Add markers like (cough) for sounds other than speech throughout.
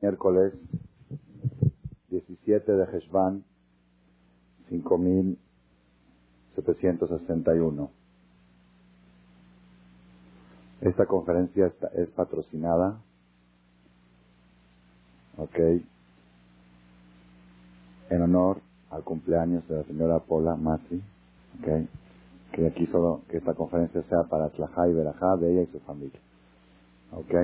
miércoles 17 de Heshvan 5761. Esta conferencia está, es patrocinada, ok, en honor al cumpleaños de la señora Paula Matri, ok, que quiso que esta conferencia sea para Tlajá y Berajá de ella y su familia, ok.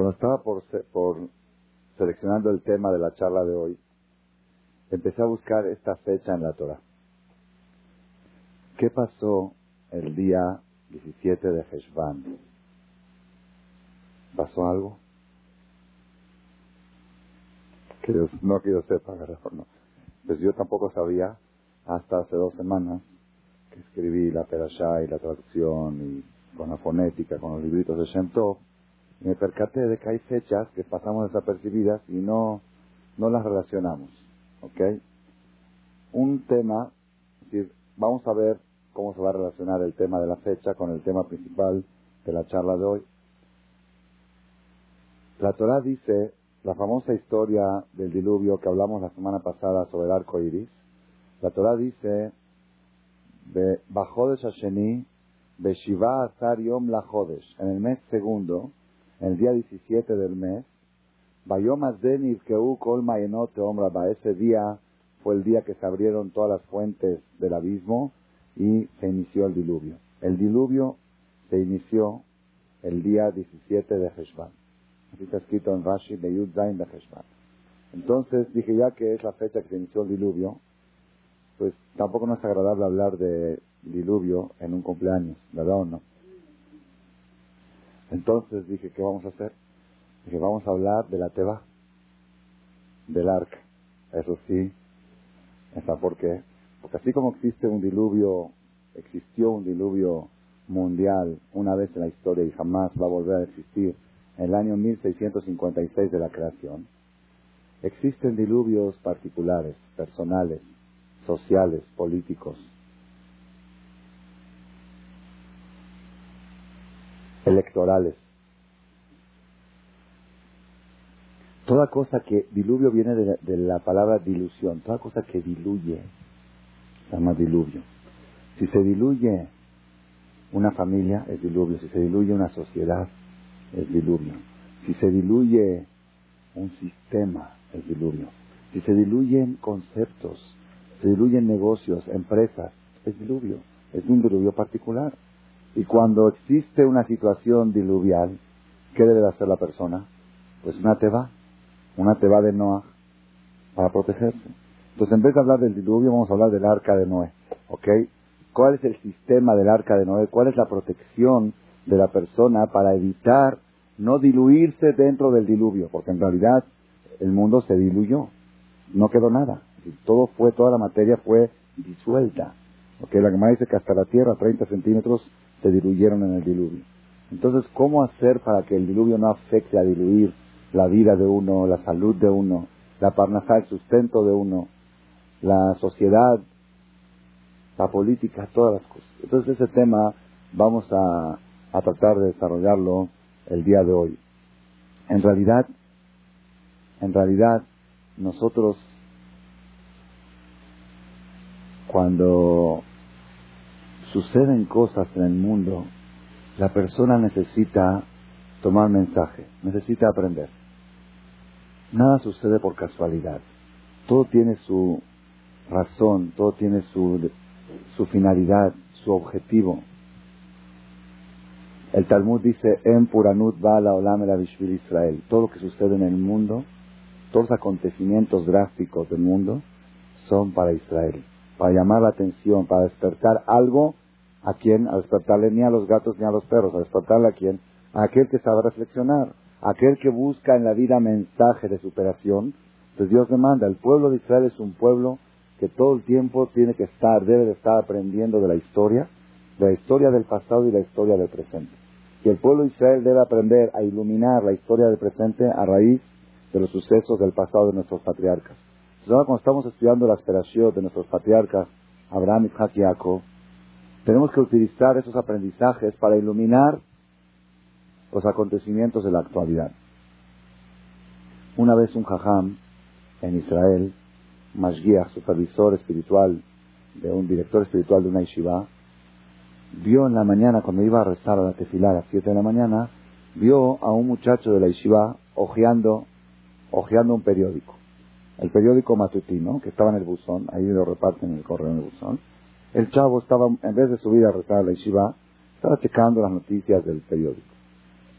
Cuando estaba por, por seleccionando el tema de la charla de hoy, empecé a buscar esta fecha en la Torah. ¿Qué pasó el día 17 de Heshvan? ¿Pasó algo? Que yo, no que yo sepa, (laughs) no. Pues yo tampoco sabía hasta hace dos semanas que escribí la perashá y la traducción y con la fonética, con los libritos de Shem Tov, me percaté de que hay fechas que pasamos desapercibidas y no, no las relacionamos. ¿Ok? Un tema, es decir, vamos a ver cómo se va a relacionar el tema de la fecha con el tema principal de la charla de hoy. La Torah dice, la famosa historia del diluvio que hablamos la semana pasada sobre el arco iris, la Torah dice, bajó de Shasheni, Beshiva Azar Yom la en el mes segundo, el día 17 del mes, ese día fue el día que se abrieron todas las fuentes del abismo y se inició el diluvio. El diluvio se inició el día 17 de Heshvan. Así está escrito en Rashi de Yud de Heshvan. Entonces dije ya que es la fecha que se inició el diluvio, pues tampoco no es agradable hablar de diluvio en un cumpleaños, ¿verdad o no? Entonces dije, ¿qué vamos a hacer? Dije, vamos a hablar de la Teba, del arca. Eso sí, ¿está por qué? Porque así como existe un diluvio, existió un diluvio mundial una vez en la historia y jamás va a volver a existir en el año 1656 de la creación, existen diluvios particulares, personales, sociales, políticos, electorales. Toda cosa que diluvio viene de, la palabra dilución, toda cosa que diluye se llama diluvio. Si se diluye una familia es diluvio, si se diluye una sociedad es diluvio, si se diluye un sistema es diluvio, si se diluyen conceptos, se diluyen negocios, empresas, es diluvio, es un diluvio particular. Y cuando existe una situación diluvial, ¿qué debe hacer la persona? Pues una teba, una teba de Noah, para protegerse. Entonces, en vez de hablar del diluvio, vamos a hablar del arca de Noé. ¿Ok? ¿Cuál es el sistema del arca de Noé? ¿Cuál es la protección de la persona para evitar no diluirse dentro del diluvio? Porque en realidad el mundo se diluyó. No quedó nada. Todo fue, toda la materia fue disuelta. ¿Ok? La me dice que hasta la tierra, 30 centímetros, se diluyeron en el diluvio. Entonces, ¿cómo hacer para que el diluvio no afecte a diluir la vida de uno, la salud de uno, la parnasá, el sustento de uno, la sociedad, la política, todas las cosas? Entonces, ese tema vamos a, a tratar de desarrollarlo el día de hoy. En realidad, en realidad, nosotros cuando suceden cosas en el mundo, la persona necesita tomar mensaje, necesita aprender. Nada sucede por casualidad. Todo tiene su razón, todo tiene su, su finalidad, su objetivo. El Talmud dice, En Puranut la Olam el Israel. Todo lo que sucede en el mundo, todos los acontecimientos drásticos del mundo, son para Israel. Para llamar la atención, para despertar algo ¿A quién? A despertarle ni a los gatos ni a los perros, a despertarle a quién? A aquel que sabe reflexionar, a aquel que busca en la vida mensaje de superación. Entonces Dios demanda, el pueblo de Israel es un pueblo que todo el tiempo tiene que estar, debe de estar aprendiendo de la historia, de la historia del pasado y la historia del presente. Y el pueblo de Israel debe aprender a iluminar la historia del presente a raíz de los sucesos del pasado de nuestros patriarcas. Entonces ahora cuando estamos estudiando la aspiración de nuestros patriarcas, Abraham, Isaac y Jacob, Tenemos que utilizar esos aprendizajes para iluminar los acontecimientos de la actualidad. Una vez un jajam en Israel, Mashgiach, supervisor espiritual de un director espiritual de una yeshiva, vio en la mañana, cuando iba a rezar a la tefilá a las 7 de la mañana, vio a un muchacho de la yeshiva ojeando, ojeando un periódico. El periódico matutino, que estaba en el buzón, ahí lo reparten en el correo en el buzón. El chavo estaba, en vez de subir a rezar a la yeshiva, estaba checando las noticias del periódico.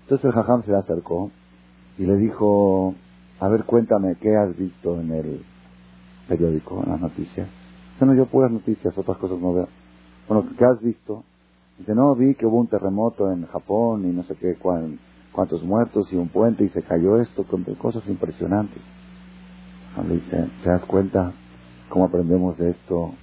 Entonces el jajam se le acercó y le dijo, a ver, cuéntame, ¿qué has visto en el periódico, en las noticias? Bueno, yo puras noticias, otras cosas no veo. Bueno, ¿qué has visto? Dice, no, vi que hubo un terremoto en Japón y no sé qué, cuántos muertos y un puente y se cayó esto, cosas impresionantes. Le dice, ¿te das cuenta cómo aprendemos de esto?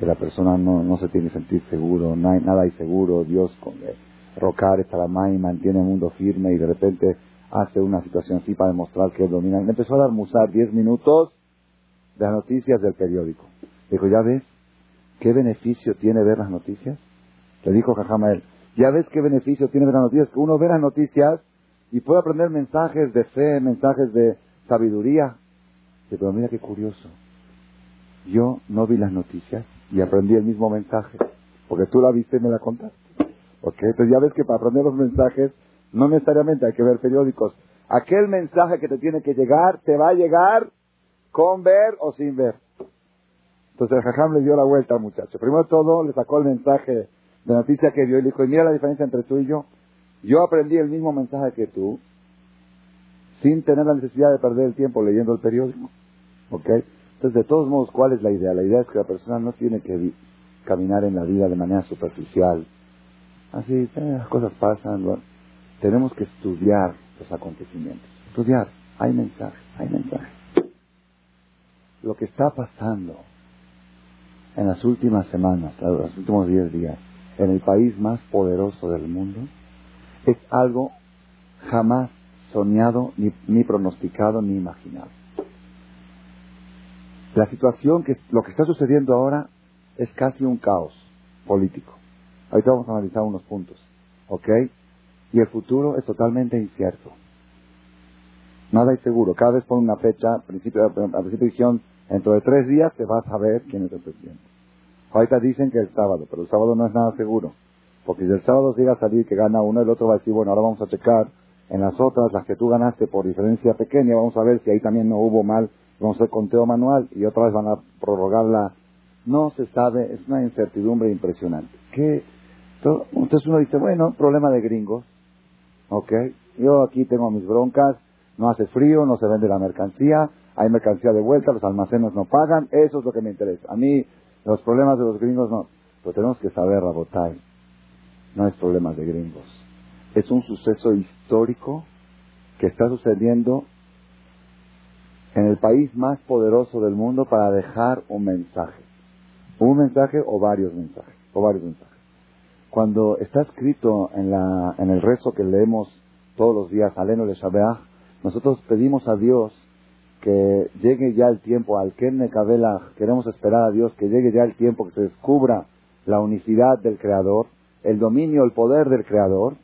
Que la persona no, no se tiene que sentir seguro, nada hay seguro, Dios con, eh, rocar está la y mantiene el mundo firme y de repente hace una situación así para demostrar que él domina. Le empezó a dar musar 10 minutos de las noticias del periódico. Dijo, ¿ya ves qué beneficio tiene ver las noticias? Le dijo él, ¿ya ves qué beneficio tiene ver las noticias? Que uno ve las noticias y puede aprender mensajes de fe, mensajes de sabiduría. Pero mira qué curioso. Yo no vi las noticias y aprendí el mismo mensaje, porque tú la viste y me la contaste. ¿Ok? Entonces ya ves que para aprender los mensajes no necesariamente hay que ver periódicos. Aquel mensaje que te tiene que llegar, te va a llegar con ver o sin ver. Entonces el jajam le dio la vuelta al muchacho. Primero todo, le sacó el mensaje de noticia que vio y le dijo, y mira la diferencia entre tú y yo. Yo aprendí el mismo mensaje que tú, sin tener la necesidad de perder el tiempo leyendo el periódico. ¿Ok? Entonces, de todos modos, ¿cuál es la idea? La idea es que la persona no tiene que caminar en la vida de manera superficial. Así, eh, las cosas pasan. Tenemos que estudiar los acontecimientos. Estudiar. Hay mensaje, hay mensaje. Lo que está pasando en las últimas semanas, los últimos 10 días, en el país más poderoso del mundo, es algo jamás soñado, ni, ni pronosticado, ni imaginado. La situación, que lo que está sucediendo ahora, es casi un caos político. Ahorita vamos a analizar unos puntos. ¿Ok? Y el futuro es totalmente incierto. Nada es seguro. Cada vez pone una fecha, al principio, al principio dijeron, dentro de tres días te vas a ver quién es el presidente. Ahorita dicen que el sábado, pero el sábado no es nada seguro. Porque si el sábado llega a salir que gana uno, el otro va a decir, bueno, ahora vamos a checar en las otras, las que tú ganaste por diferencia pequeña, vamos a ver si ahí también no hubo mal, vamos a hacer conteo manual y otra vez van a prorrogarla. No se sabe, es una incertidumbre impresionante. ¿Qué? Entonces uno dice, bueno, problema de gringos, ¿ok? Yo aquí tengo mis broncas, no hace frío, no se vende la mercancía, hay mercancía de vuelta, los almacenes no pagan, eso es lo que me interesa. A mí los problemas de los gringos no. Pero tenemos que saber, Rabotay, no es problemas de gringos. Es un suceso histórico que está sucediendo en el país más poderoso del mundo para dejar un mensaje. Un mensaje o varios mensajes. O varios mensajes. Cuando está escrito en, la, en el rezo que leemos todos los días, Aleno le Shabeach, nosotros pedimos a Dios que llegue ya el tiempo, al Ken queremos esperar a Dios que llegue ya el tiempo que se descubra la unicidad del Creador, el dominio, el poder del Creador.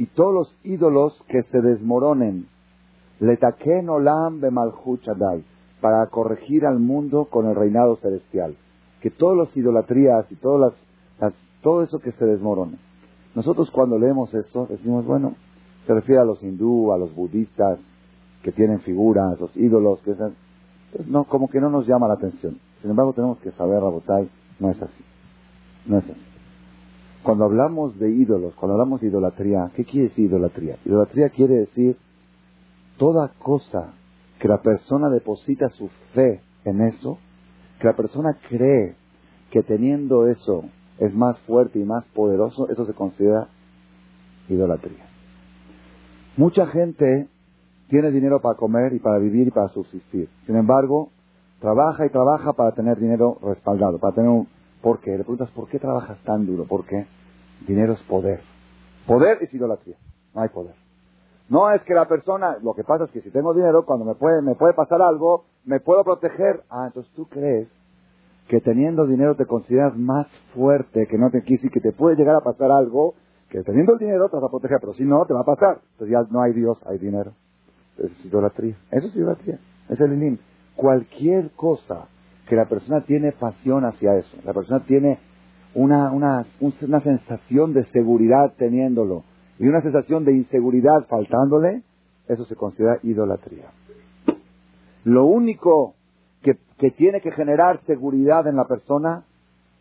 Y todos los ídolos que se desmoronen, Letaken Olam Bemalchut para corregir al mundo con el reinado celestial. Que todas las idolatrías y todas las, todo eso que se desmorone. Nosotros cuando leemos esto decimos, bueno, se refiere a los hindú, a los budistas que tienen figuras, los ídolos, que pues no, como que no nos llama la atención. Sin embargo, tenemos que saber, Rabotai, no es así. No es así. Cuando hablamos de ídolos, cuando hablamos de idolatría, ¿qué quiere decir idolatría? Idolatría quiere decir toda cosa que la persona deposita su fe en eso, que la persona cree que teniendo eso es más fuerte y más poderoso, eso se considera idolatría. Mucha gente tiene dinero para comer y para vivir y para subsistir. Sin embargo, trabaja y trabaja para tener dinero respaldado, para tener un... ¿Por qué? Le preguntas, ¿por qué trabajas tan duro? ¿Por qué? Dinero es poder. Poder es idolatría. No hay poder. No es que la persona, lo que pasa es que si tengo dinero, cuando me puede, me puede pasar algo, me puedo proteger. Ah, entonces tú crees que teniendo dinero te consideras más fuerte, que no te quise que te puede llegar a pasar algo, que teniendo el dinero te vas a proteger, pero si no, te va a pasar. Entonces ya no hay Dios, hay dinero. Es idolatría. Eso es idolatría. Es el inim. Cualquier cosa que la persona tiene pasión hacia eso, la persona tiene una, una, una sensación de seguridad teniéndolo y una sensación de inseguridad faltándole, eso se considera idolatría. Lo único que, que tiene que generar seguridad en la persona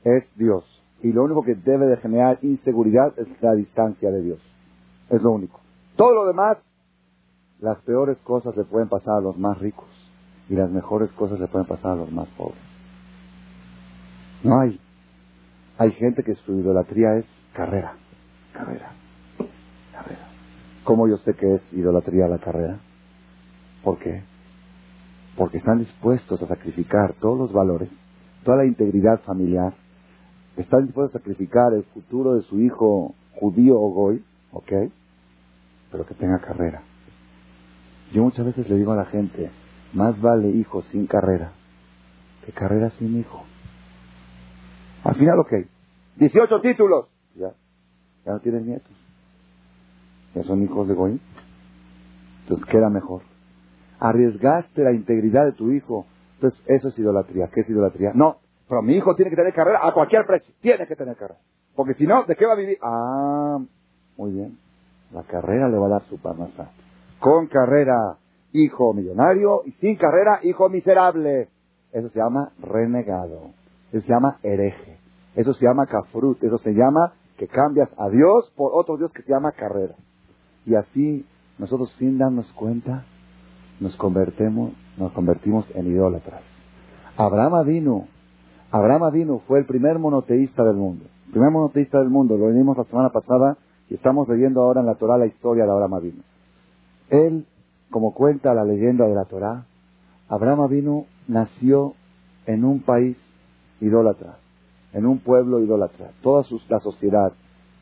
es Dios. Y lo único que debe de generar inseguridad es la distancia de Dios. Es lo único. Todo lo demás, las peores cosas le pueden pasar a los más ricos y las mejores cosas le pueden pasar a los más pobres. No hay. Hay gente que su idolatría es carrera, carrera, carrera. ¿Cómo yo sé que es idolatría la carrera? ¿Por qué? Porque están dispuestos a sacrificar todos los valores, toda la integridad familiar, están dispuestos a sacrificar el futuro de su hijo judío o goy, ¿ok? Pero que tenga carrera. Yo muchas veces le digo a la gente, más vale hijo sin carrera que carrera sin hijo. Al final, ok. 18 títulos. Ya. Ya no tienen nietos. Ya son hijos de Goy. Entonces queda mejor. Arriesgaste la integridad de tu hijo. Entonces eso es idolatría. ¿Qué es idolatría? No. Pero mi hijo tiene que tener carrera a cualquier precio. Tiene que tener carrera. Porque si no, ¿de qué va a vivir? Ah, muy bien. La carrera le va a dar su parnasá. Con carrera, hijo millonario. Y sin carrera, hijo miserable. Eso se llama renegado. Eso se llama hereje. Eso se llama kafrut. Eso se llama que cambias a Dios por otro Dios que se llama carrera. Y así nosotros sin darnos cuenta nos convertimos, nos convertimos en idólatras. Abraham vino, Abraham vino fue el primer monoteísta del mundo. El primer monoteísta del mundo, lo leímos la semana pasada y estamos leyendo ahora en la Torah la historia de Abraham vino. Él, como cuenta la leyenda de la Torah, Abraham vino nació en un país idólatra, en un pueblo idólatra, toda la sociedad,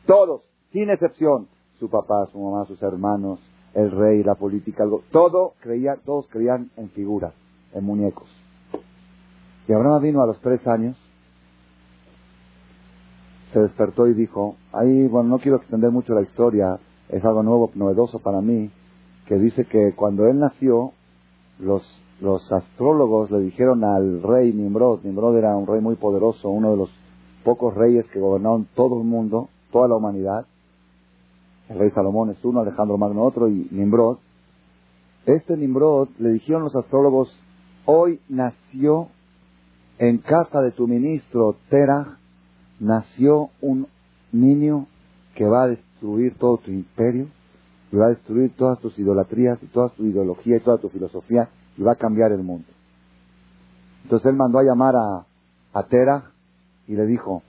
todos, sin excepción, su papá, su mamá, sus hermanos, el rey, la política, todo creía, todos creían en figuras, en muñecos. Y Abraham vino a los tres años, se despertó y dijo, ahí, bueno, no quiero extender mucho la historia, es algo nuevo, novedoso para mí, que dice que cuando él nació, los los astrólogos le dijeron al rey Nimrod, Nimrod era un rey muy poderoso, uno de los pocos reyes que gobernaron todo el mundo, toda la humanidad. El rey Salomón es uno, Alejandro Magno otro y Nimrod. Este Nimrod le dijeron los astrólogos, hoy nació en casa de tu ministro Terah, nació un niño que va a destruir todo tu imperio y va a destruir todas tus idolatrías y toda tu ideología y toda tu filosofía y va a cambiar el mundo. Entonces él mandó a llamar a, a Tera y le dijo,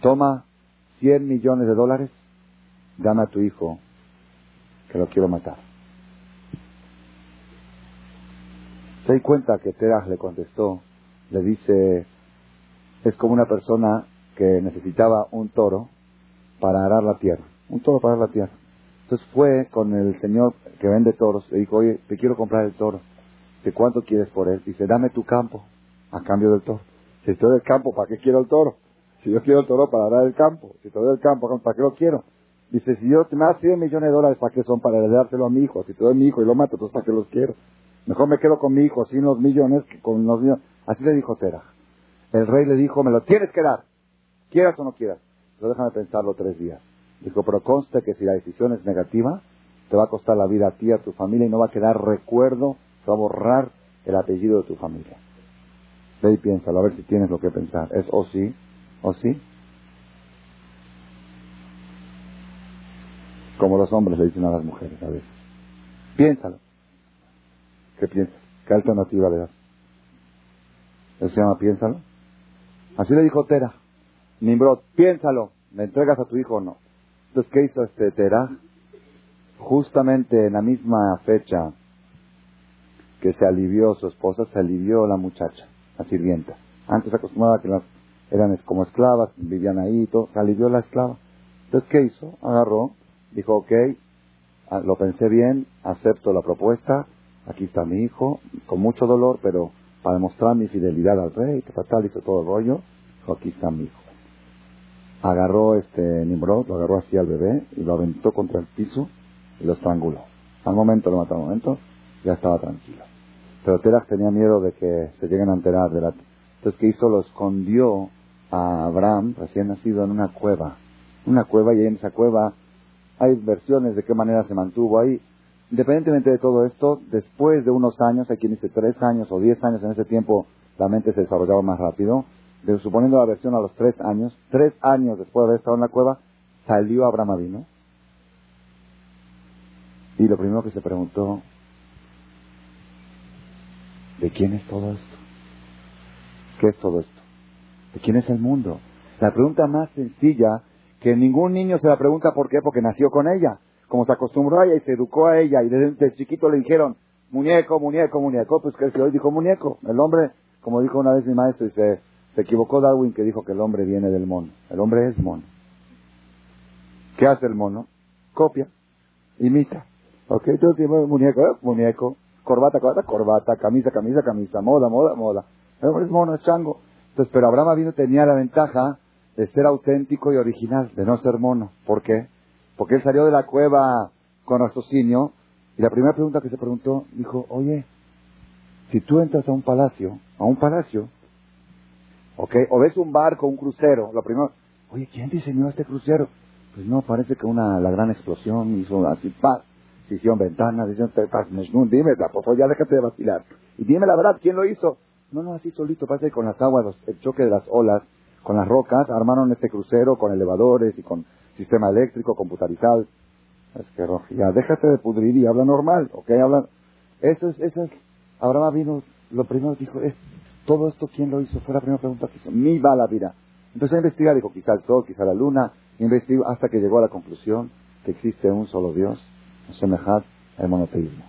toma 100 millones de dólares, dame a tu hijo, que lo quiero matar. Se di cuenta que Terah le contestó, le dice, es como una persona que necesitaba un toro para arar la tierra, un toro para la tierra. Entonces fue con el señor que vende toros, le dijo, oye, te quiero comprar el toro. Dice, ¿cuánto quieres por él? Dice, dame tu campo a cambio del toro. Si estoy del campo, ¿para qué quiero el toro? Si yo quiero el toro para dar el campo. Si te doy el campo, ¿para qué lo quiero? Dice, si yo te me das 100 millones de dólares, ¿para qué son? Para heredárselo a mi hijo. Si te doy mi hijo y lo mato, entonces ¿para qué los quiero? Mejor me quedo con mi hijo sin los millones que con los millones. Así le dijo Tera. El rey le dijo, me lo tienes que dar. Quieras o no quieras. Pero déjame pensarlo tres días. Dijo, pero conste que si la decisión es negativa, te va a costar la vida a ti, a tu familia, y no va a quedar recuerdo, se va a borrar el apellido de tu familia. Ve y piénsalo, a ver si tienes lo que pensar. ¿Es o sí? ¿O sí? Como los hombres le dicen a las mujeres a veces. Piénsalo. ¿Qué piensas? ¿Qué alternativa le das? Eso se llama piénsalo. Así le dijo Tera. Nimrod, piénsalo. ¿Me entregas a tu hijo o no? Entonces, ¿qué hizo este Terah? Justamente en la misma fecha que se alivió su esposa, se alivió la muchacha, la sirvienta. Antes acostumbraba que las eran como esclavas, vivían ahí y todo, se alivió la esclava. Entonces, ¿qué hizo? Agarró, dijo, ok, ah, lo pensé bien, acepto la propuesta, aquí está mi hijo, con mucho dolor, pero para demostrar mi fidelidad al rey, que tal, hizo todo el rollo, dijo, aquí está mi hijo. Agarró este Nimrod, lo agarró así al bebé y lo aventó contra el piso y lo estranguló. Al momento, lo mató al momento, ya estaba tranquilo. Pero Terach tenía miedo de que se lleguen a enterar de la... Entonces, ¿qué hizo? Lo escondió a Abraham, recién nacido, en una cueva. Una cueva, y ahí en esa cueva hay versiones de qué manera se mantuvo ahí. Independientemente de todo esto, después de unos años, hay quien dice tres años o diez años, en ese tiempo la mente se desarrollaba más rápido, suponiendo la versión a los tres años, tres años después de haber estado en la cueva, salió Abraham Avino. Y lo primero que se preguntó, ¿De quién es todo esto? ¿Qué es todo esto? ¿De quién es el mundo? La pregunta más sencilla que ningún niño se la pregunta por qué, porque nació con ella. Como se acostumbró a ella y se educó a ella y desde, chiquito le dijeron muñeco, muñeco, muñeco, pues que hoy dijo muñeco. El hombre, como dijo una vez mi maestro, y se, equivocó Darwin que dijo que el hombre viene del mono. El hombre es mono. ¿Qué hace el mono? Copia, imita. Ok, entonces muñeco, ¿eh? muñeco corbata, corbata, corbata, camisa, camisa, camisa, moda, moda, moda. Es mono, es chango. Entonces, pero Abraham vino tenía la ventaja de ser auténtico y original, de no ser mono. ¿Por qué? Porque él salió de la cueva con raciocinio y la primera pregunta que se preguntó, dijo, oye, si tú entras a un palacio, a un palacio, ¿ok? O ves un barco, un crucero, lo primero, oye, ¿quién diseñó este crucero? Pues no, parece que una, la gran explosión hizo así, paz hicieron ventanas, hicieron dime, por ya déjate de vacilar. Y dime la verdad, ¿quién lo hizo? No, no, así solito, parece que con las aguas, el choque de las olas, con las rocas, armaron este crucero con elevadores y con sistema eléctrico, computarizado. Es que, ya, déjate de pudrir y habla normal, ¿ok? Habla. Eso es, eso es, Abraham vino, lo primero dijo es, todo esto, ¿quién lo hizo? Fue la primera pregunta que hizo. Mi va la vida. Empezó a investigar, dijo, quizá el sol, quizá la luna, investigó hasta que llegó a la conclusión que existe un solo Dios semejad el monoteísmo.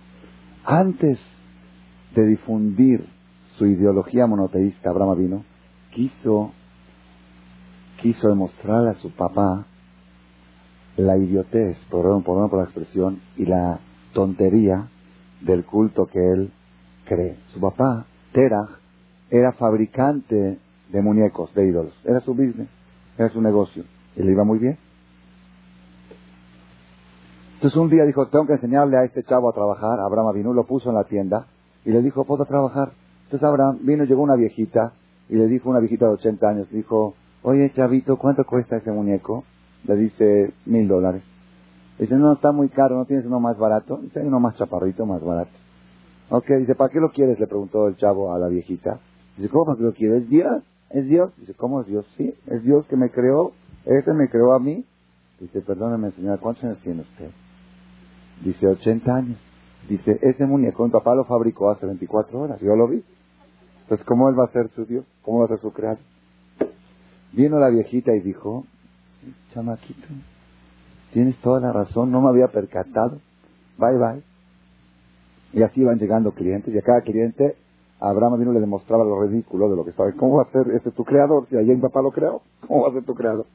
Antes de difundir su ideología monoteísta, Abraham vino, quiso, quiso demostrarle a su papá la idiotez, perdón, por la expresión, y la tontería del culto que él cree. Su papá, Terah, era fabricante de muñecos, de ídolos. Era su business, era su negocio. Y le iba muy bien. Entonces un día dijo, tengo que enseñarle a este chavo a trabajar. Abraham vino, lo puso en la tienda y le dijo, ¿puedo trabajar? Entonces Abraham vino, llegó una viejita y le dijo, una viejita de 80 años, dijo, oye chavito, ¿cuánto cuesta ese muñeco? Le dice, mil dólares. Dice, no, está muy caro, ¿no tienes uno más barato? Dice, uno más chaparrito, más barato. Ok, dice, ¿para qué lo quieres? Le preguntó el chavo a la viejita. Dice, ¿cómo qué lo quieres? ¿Es Dios? ¿Es Dios? Dice, ¿cómo es Dios? Sí, es Dios que me creó. Este me creó a mí. Dice, perdóneme señora, ¿cuántos años tiene usted? Dice 80 años. Dice, ese muñeco mi papá lo fabricó hace 24 horas, yo lo vi. Entonces, ¿cómo él va a ser su Dios? ¿Cómo va a ser su creador? Vino la viejita y dijo, chamaquito, tienes toda la razón, no me había percatado. Bye, bye. Y así van llegando clientes y a cada cliente Abraham vino le demostraba lo ridículo de lo que estaba. ¿Cómo va a ser este tu creador? Si allí mi papá lo creó, ¿cómo va a ser tu creador?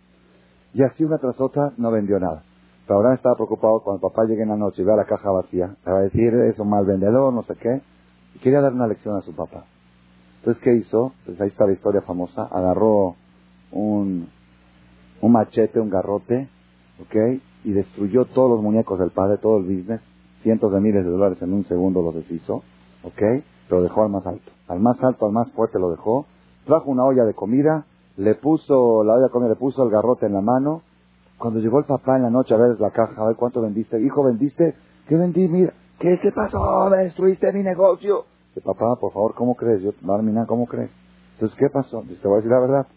Y así una tras otra no vendió nada. Pero Abraham estaba preocupado cuando el papá llegue en la noche y vea la caja vacía. Le va a decir, es un mal vendedor, no sé qué. Y quería dar una lección a su papá. Entonces, ¿qué hizo? Pues ahí está la historia famosa. Agarró un, un machete, un garrote, ¿ok? Y destruyó todos los muñecos del padre, todo el business. Cientos de miles de dólares en un segundo los deshizo, ¿ok? Pero dejó al más alto. Al más alto, al más fuerte lo dejó. Trajo una olla de comida, le puso, la olla de comida le puso el garrote en la mano cuando llegó el papá en la noche a ver la caja, a ver cuánto vendiste. Hijo, ¿vendiste? ¿Qué vendí? Mira, ¿qué se pasó? Me destruiste mi negocio. Dice, papá, por favor, ¿cómo crees? Yo, Barmina, ¿cómo crees? Entonces, ¿qué pasó? Dice, te voy a decir la verdad.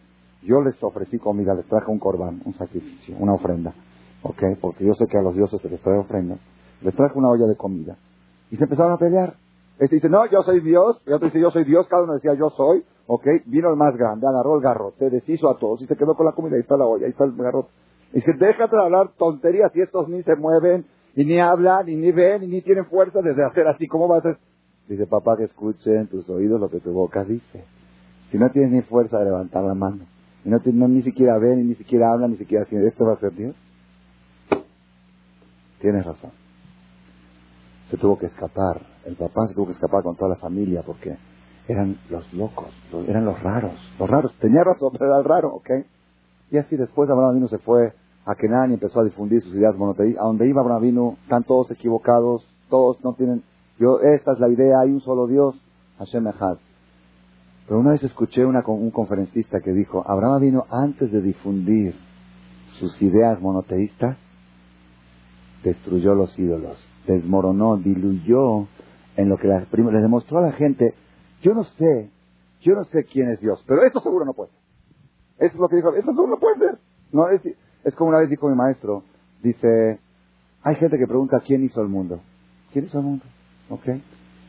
Yo les ofrecí comida, les traje un corbán, un sacrificio, una ofrenda. ¿Ok? Porque yo sé que a los dioses se les trae ofrenda. Les traje una olla de comida. Y se empezaron a pelear. Este dice, no, yo soy Dios. Y otro dice, yo soy Dios. Cada uno decía, yo soy. ¿Ok? Vino el más grande, agarró el garrote, deshizo a todos y se quedó con la comida. Ahí está la olla, ahí está el garrote. Dice, déjate de hablar tonterías y estos ni se mueven, y ni hablan, y ni ven, y ni tienen fuerza desde hacer así. ¿Cómo vas a...? Dice, papá, que escuche en tus oídos lo que tu boca dice. Si no tienes ni fuerza de levantar la mano, y no, ni siquiera ven, ni siquiera hablan, ni siquiera hacen, ¿esto va a ser Dios? Tienes razón. Se tuvo que escapar. El papá se tuvo que escapar con toda la familia porque eran los locos, eran los raros, los raros. Tenía razón, pero (laughs) era el raro, ¿ok? Y así después Abraham vino se fue a Kenan y empezó a difundir sus ideas monoteístas. A donde iba Abraham vino, están todos equivocados, todos no tienen... Yo, esta es la idea, hay un solo Dios, Hashem Echad. Pero una vez escuché una, un conferencista que dijo, Abraham vino antes de difundir sus ideas monoteístas, destruyó los ídolos, desmoronó, diluyó en lo que les demostró a la gente, yo no sé, yo no sé quién es Dios, pero esto seguro no puede ser. Eso es lo que dijo, esto seguro no puede ser. No, es, es como una vez dijo mi maestro, dice, hay gente que pregunta quién hizo el mundo. ¿Quién hizo el mundo? ¿Ok?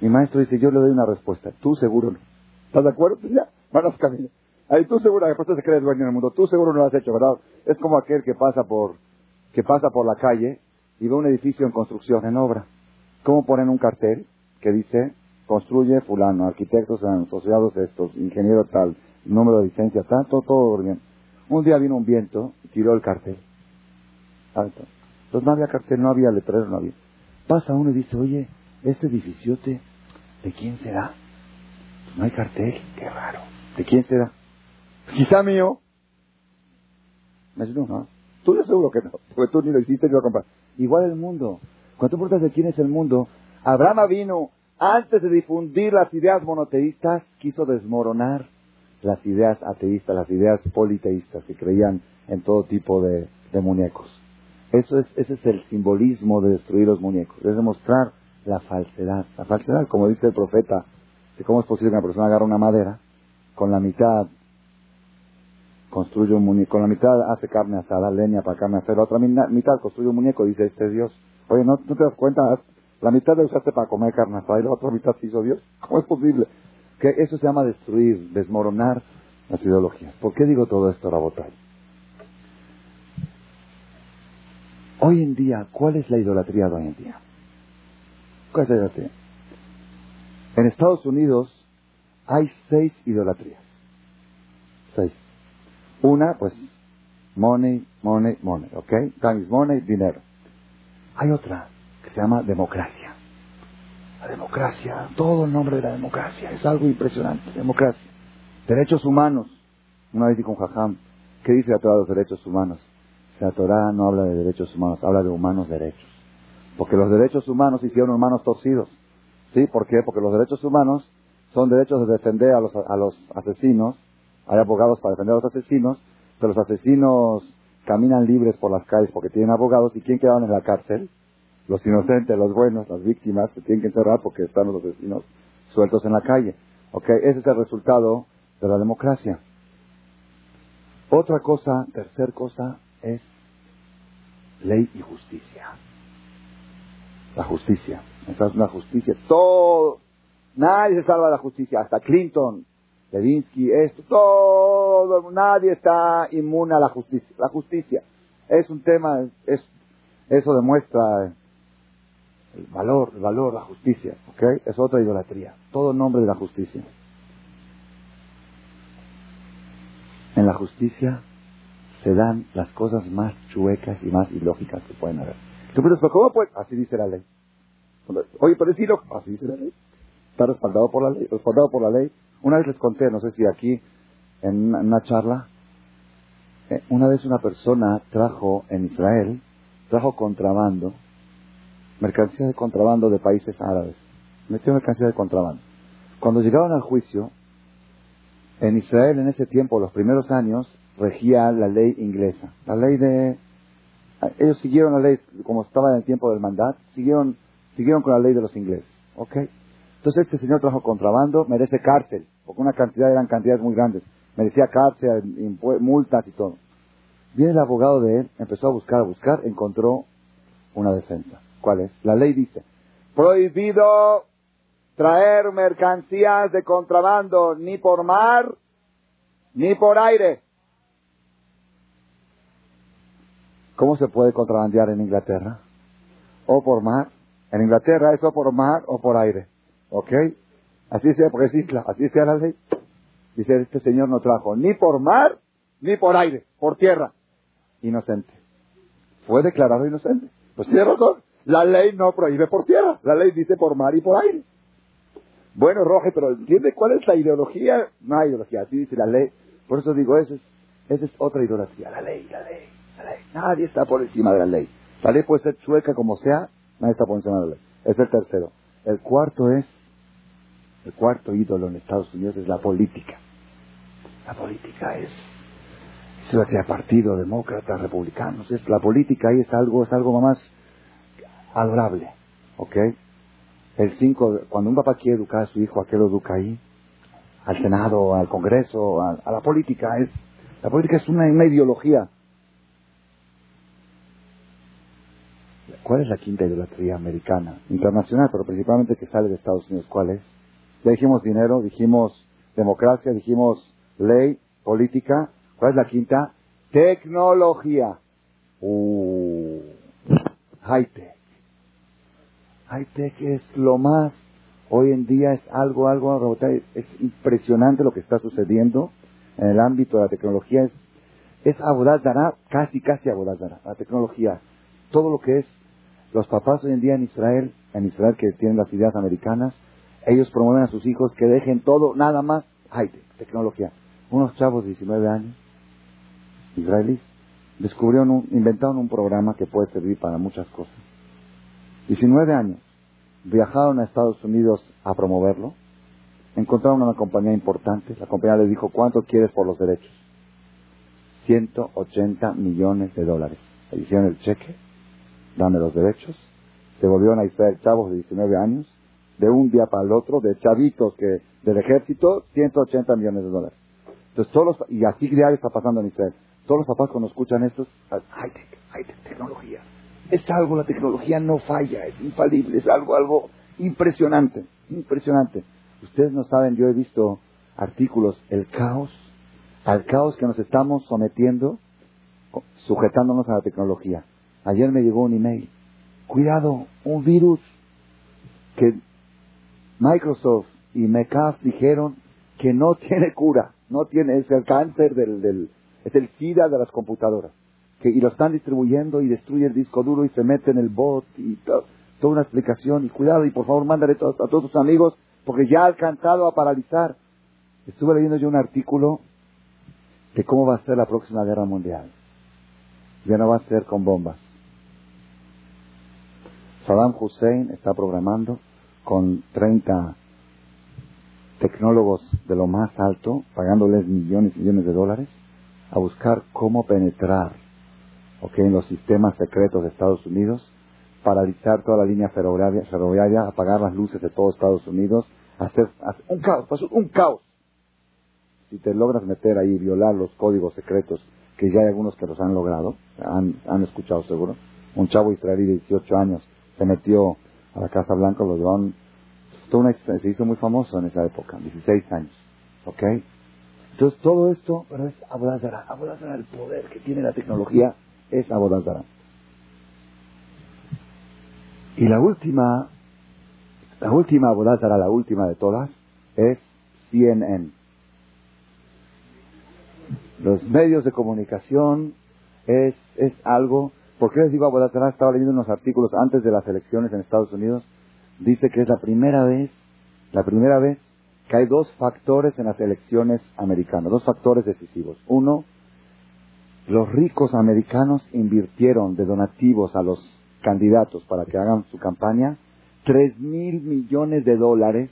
Mi maestro dice, yo le doy una respuesta, tú seguro no. ¿Estás de acuerdo? Pues ya, van a caminar. Ahí tú seguro, después se cree dueño del mundo, tú seguro no lo has hecho, ¿verdad? Es como aquel que pasa por, que pasa por la calle y ve un edificio en construcción, en obra. ¿Cómo ponen un cartel que dice, construye fulano, arquitectos asociados estos, ingeniero tal, número de licencia tal, todo, todo bien. Un día vino un viento y tiró el cartel. Alto. Entonces no había cartel, no había letrero, no había. Pasa uno y dice, oye, este edificiote, ¿de quién será? No hay cartel, qué raro. ¿De quién será? Quizá mío. Me dice, no, Tú yo seguro que no, porque tú ni lo hiciste ni lo compraste. Igual el mundo. Cuando tú de quién es el mundo, Abraham vino antes de difundir las ideas monoteístas, quiso desmoronar las ideas ateístas, las ideas politeístas que creían en todo tipo de, muñecos. Eso es, ese es el simbolismo de destruir los muñecos, es demostrar la falsedad. La falsedad, como dice el profeta, cómo es posible que una persona agarre una madera, con la mitad construye un muñeco, la mitad hace carne asada, leña para carne asada, la otra mitad construye un muñeco, dice este es Dios. Oye, ¿no, te das cuenta? La mitad la usaste para comer carne asada y la otra mitad se hizo Dios. ¿Cómo es posible? Que eso se llama destruir, desmoronar las ideologías. ¿Por qué digo todo esto, Rabotay? Hoy en día, ¿cuál es la idolatría de hoy en día? ¿Cuál es la idolatría? En Estados Unidos hay seis idolatrías. Una, pues, money, money, money, ¿ok? Time is money, dinero. Hay otra que se llama democracia. La democracia, todo el nombre de la democracia, es algo impresionante. Democracia. Derechos humanos. Una vez dijo un jajam, ¿qué dice la Torah de los derechos humanos? La Torah no habla de derechos humanos, habla de humanos derechos. Porque los derechos humanos hicieron humanos torcidos. ¿Sí? ¿Por qué? Porque los derechos humanos son derechos de defender a los, a los asesinos, hay abogados para defender a los asesinos, pero los asesinos caminan libres por las calles porque tienen abogados. ¿Y quién quedaron en la cárcel? Los inocentes, los buenos, las víctimas que tienen que encerrar porque están los asesinos sueltos en la calle. ¿Ok? Ese es el resultado de la democracia. Otra cosa, tercer cosa, es ley y justicia. La justicia. Esa es una justicia. Todo. Nadie se salva de la justicia. Hasta Clinton Levinsky, esto, todo, nadie está inmune a la justicia. La justicia es un tema, es, eso demuestra el valor, el valor, la justicia, ¿ok? Es otra idolatría. Todo nombre de la justicia. En la justicia se dan las cosas más chuecas y más ilógicas que pueden haber. Tú piensas, ¿cómo puede? Así dice la ley. Oye, pero es ilógico. Así dice la ley. Está respaldado por la ley. Respaldado por la ley. Una vez les conté, no sé si aquí, en una charla, eh, una vez una persona trajo en Israel, trajo contrabando, mercancía de contrabando de países árabes. Metió mercancía de contrabando. Cuando llegaron al juicio, en Israel en ese tiempo, los primeros años, regía la ley inglesa. La ley de... Ellos siguieron la ley, como estaba en el tiempo del mandato, siguieron, siguieron con la ley de los ingleses. ¿Ok? Entonces este señor trajo contrabando, merece cárcel porque una cantidad eran cantidades muy grandes. Merecía cárcel, multas y todo. Viene el abogado de él, empezó a buscar, a buscar, encontró una defensa. ¿Cuál es? La ley dice, prohibido traer mercancías de contrabando ni por mar ni por aire. ¿Cómo se puede contrabandear en Inglaterra? O por mar. En Inglaterra es o por mar o por aire. ¿Ok? Así sea, porque es isla, así sea la ley. Dice, este señor no trajo ni por mar, ni por aire, por tierra. Inocente. Fue declarado inocente. Pues tiene razón. La ley no prohíbe por tierra, la ley dice por mar y por aire. Bueno, Roge, pero ¿entiende cuál es la ideología? No hay ideología, así dice la ley. Por eso digo, eso es, esa es otra ideología, la ley, la ley, la ley. Nadie está por encima de la ley. La ley puede ser chueca como sea, nadie está por encima de la ley. Es el tercero. El cuarto es, el cuarto ídolo en Estados Unidos es la política. La política es, se sea partido, demócratas, republicanos, es, la política ahí es algo, es algo más adorable, ¿ok? El cinco, cuando un papá quiere educar a su hijo, ¿a qué lo educa ahí? Al Senado, al Congreso, a, la política. Es, la política es una, ideología. ¿Cuál es la quinta idolatría americana? Internacional, pero principalmente que sale de Estados Unidos. ¿Cuál es? Ya dijimos dinero, dijimos democracia, dijimos ley, política. ¿Cuál es la quinta? Tecnología. Uh, high tech high-tech es lo más, hoy en día es algo, algo, es impresionante lo que está sucediendo en el ámbito de la tecnología. Es, es dará, casi, casi dará, la tecnología. Todo lo que es, los papás hoy en día en Israel, en Israel que tienen las ideas americanas, ellos promueven a sus hijos que dejen todo, nada más, high-tech, tecnología. Unos chavos de 19 años, israelíes, descubrieron, inventaron un programa que puede servir para muchas cosas 19 años. Viajaron a Estados Unidos a promoverlo. Encontraron una compañía importante. La compañía les dijo, ¿cuánto quieres por los derechos? 180 millones de dólares. Le hicieron el cheque, dame los derechos. Se volvieron a Israel chavos de 19 años. De un día para el otro, de chavitos que del ejército, 180 millones de dólares. Entonces, todos los, y así diario está pasando en Israel. Todos los papás cuando escuchan esto, high-tech, high-tech, tecnología, es algo, la tecnología no falla, es infalible, es algo, algo impresionante, impresionante. Ustedes no saben, yo he visto artículos, el caos, al caos que nos estamos sometiendo, sujetándonos a la tecnología. Ayer me llegó un email, cuidado, un virus que Microsoft y MECAF dijeron que no (laughs) tiene cura, no tiene, es el cáncer del, del es el SIDA de las computadoras y lo están distribuyendo y destruye el disco duro y se mete en el bot y toda una explicación y cuidado y por favor mándale a todos tus amigos porque ya ha alcanzado a paralizar. Estuve leyendo yo un artículo de cómo va a ser la próxima guerra mundial. Ya no va a ser con bombas. Saddam Hussein está programando con 30 tecnólogos de lo más alto, pagándoles millones y millones de dólares, a buscar cómo penetrar en los sistemas secretos de Estados Unidos, paralizar toda la línea ferroviaria, apagar las luces de todo Estados Unidos, hacer, un caos, un caos. Si te logras meter ahí, violar los códigos secretos, que ya hay algunos que los han logrado, han, han escuchado seguro. Un chavo israelí de 18 años se metió a la Casa Blanca, lo llevaron, se hizo muy famoso en esa época, 16 años, ¿ok? Entonces todo esto, pero es Abodazara, Abodazara, el poder que tiene la tecnología es Abodazara. Y la última, la última Abodazara, la última de todas, es CNN. Los medios de comunicación es, es algo, ¿por qué les digo Abodazara? Estaba leyendo unos artículos antes de las elecciones en Estados Unidos, dice que es la primera vez, la primera vez que hay dos factores en las elecciones americanas, dos factores decisivos. Uno, los ricos americanos invirtieron de donativos a los candidatos para que hagan su campaña tres mil millones de dólares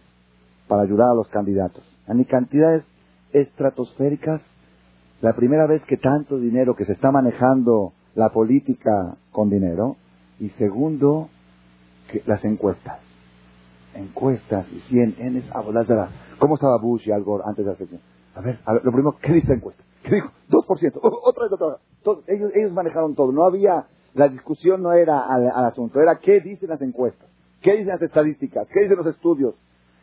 para ayudar a los candidatos. A cantidades estratosféricas. La primera vez que tanto dinero, que se está manejando la política con dinero. Y segundo, las encuestas. Encuestas y CNNs, ¿Cómo estaba Bush y Al Gore antes de la? A ver, lo primero, ¿qué dice la encuesta? ¿Qué dijo? 2%. Otra vez, otra vez. ellos, ellos manejaron todo. No había, la discusión no era al, asunto, era qué dicen las encuestas, qué dicen las estadísticas, qué dicen los estudios.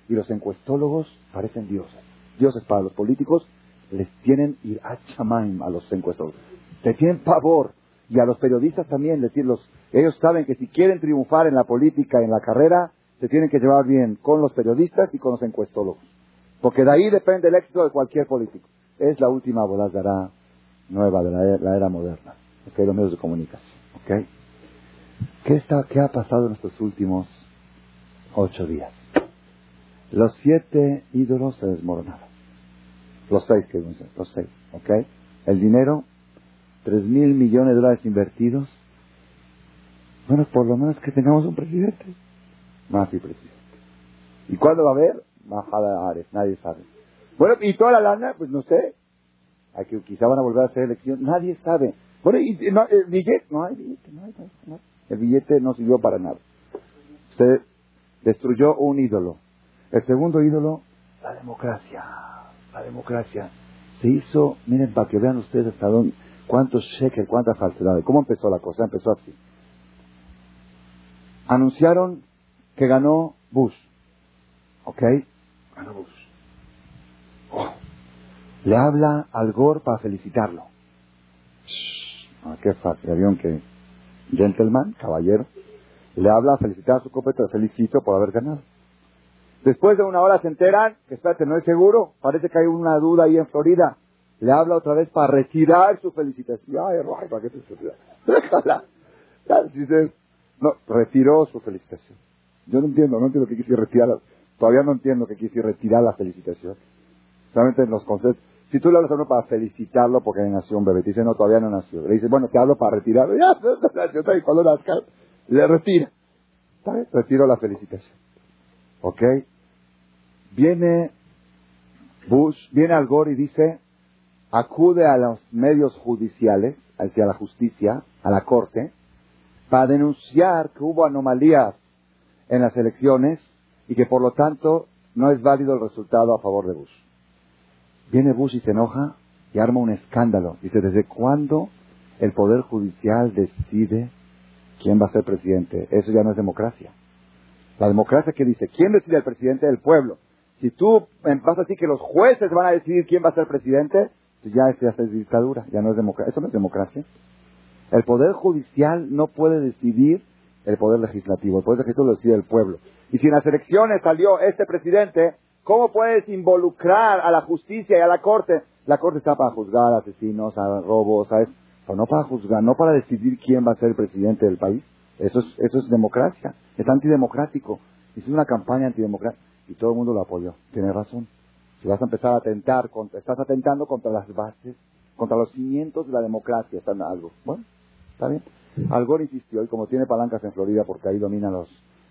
Y los encuestólogos parecen dioses. Dioses para los políticos les tienen ir a chamaim a los encuestólogos. Se tienen pavor. Y a los periodistas también les tienen los, ellos saben que si quieren triunfar en la política, en la carrera, se tienen que llevar bien con los periodistas y con los encuestólogos. Porque de ahí depende el éxito de cualquier político es la última Abodazara nueva de la era, moderna, ¿okay? los medios de comunicación. ¿okay? ¿Qué, está, ¿Qué ha pasado en estos últimos ocho días? Los siete ídolos se desmoronaron. Los seis, que los seis, ¿ok? El dinero, tres mil millones de dólares invertidos. Bueno, por lo menos que tengamos un presidente. Y presidente. ¿Y cuándo va a haber? Bajada Ares, nadie sabe. Bueno, y toda la lana, pues no sé. Hay que, quizá van a volver a hacer elección, nadie sabe. Bueno, y no, el billete, no hay billete, no hay, El billete no sirvió para nada. Se destruyó un ídolo. El segundo ídolo, la democracia. La democracia. Se hizo, miren, para que vean ustedes hasta dónde, cuántos cheques, cuántas falsedades. ¿Cómo empezó la cosa? Empezó así. Anunciaron que ganó Bush. ¿Ok? Ganó Bush. Oh. Le habla al Gore para felicitarlo. Ah, qué fácil. Avión que gentleman, caballero. Le habla a felicitar a su copete, le felicito por haber ganado. Después de una hora se enteran que, espérate, no es seguro, parece que hay una duda ahí en Florida. Le habla otra vez para retirar su felicitación. Ay, ¿para qué te (laughs) Déjala. No, retiró su felicitación. Yo no entiendo, no entiendo qué quise retirar. Todavía no entiendo qué quise retirar la felicitación. Solamente en los conceptos. Si tú le hablas a uno para felicitarlo porque nació un bebé, te dice, no, todavía no nació. Le dice, bueno, te hablo para retirarlo. Ya, nació, cuando nazca, le retira. ¿Sabes? Retiro la felicitación. ¿Ok? Viene Bush, viene Al Gore y dice, acude a los medios judiciales, hacia la justicia, a la corte, para denunciar que hubo anomalías en las elecciones y que por lo tanto no es válido el resultado a favor de Bush. Viene Bush y se enoja y arma un escándalo. Dice, ¿desde cuándo el Poder Judicial decide quién va a ser presidente? Eso ya no es democracia. La democracia que dice, ¿quién decide el presidente del pueblo? Si tú vas a decir que los jueces van a decidir quién va a ser presidente, pues ya es, dictadura, ya no es democracia. Eso no es democracia. El Poder Judicial no puede decidir el Poder Legislativo. El Poder Legislativo lo decide el pueblo. Y si en las elecciones salió este presidente, ¿cómo puedes involucrar a la justicia y a la corte? La corte está para juzgar a asesinos, a robos, a eso. Pero no para juzgar, no para decidir quién va a ser el presidente del país. Eso es, eso es democracia. Es antidemocrático. Hizo una campaña antidemocrática y todo el mundo lo apoyó. Tiene razón. Si vas a empezar a atentar, contra, estás atentando contra las bases, contra los cimientos de la democracia. Están algo. Bueno, está bien. Al Gore insistió, y como tiene palancas en Florida, porque ahí dominan los,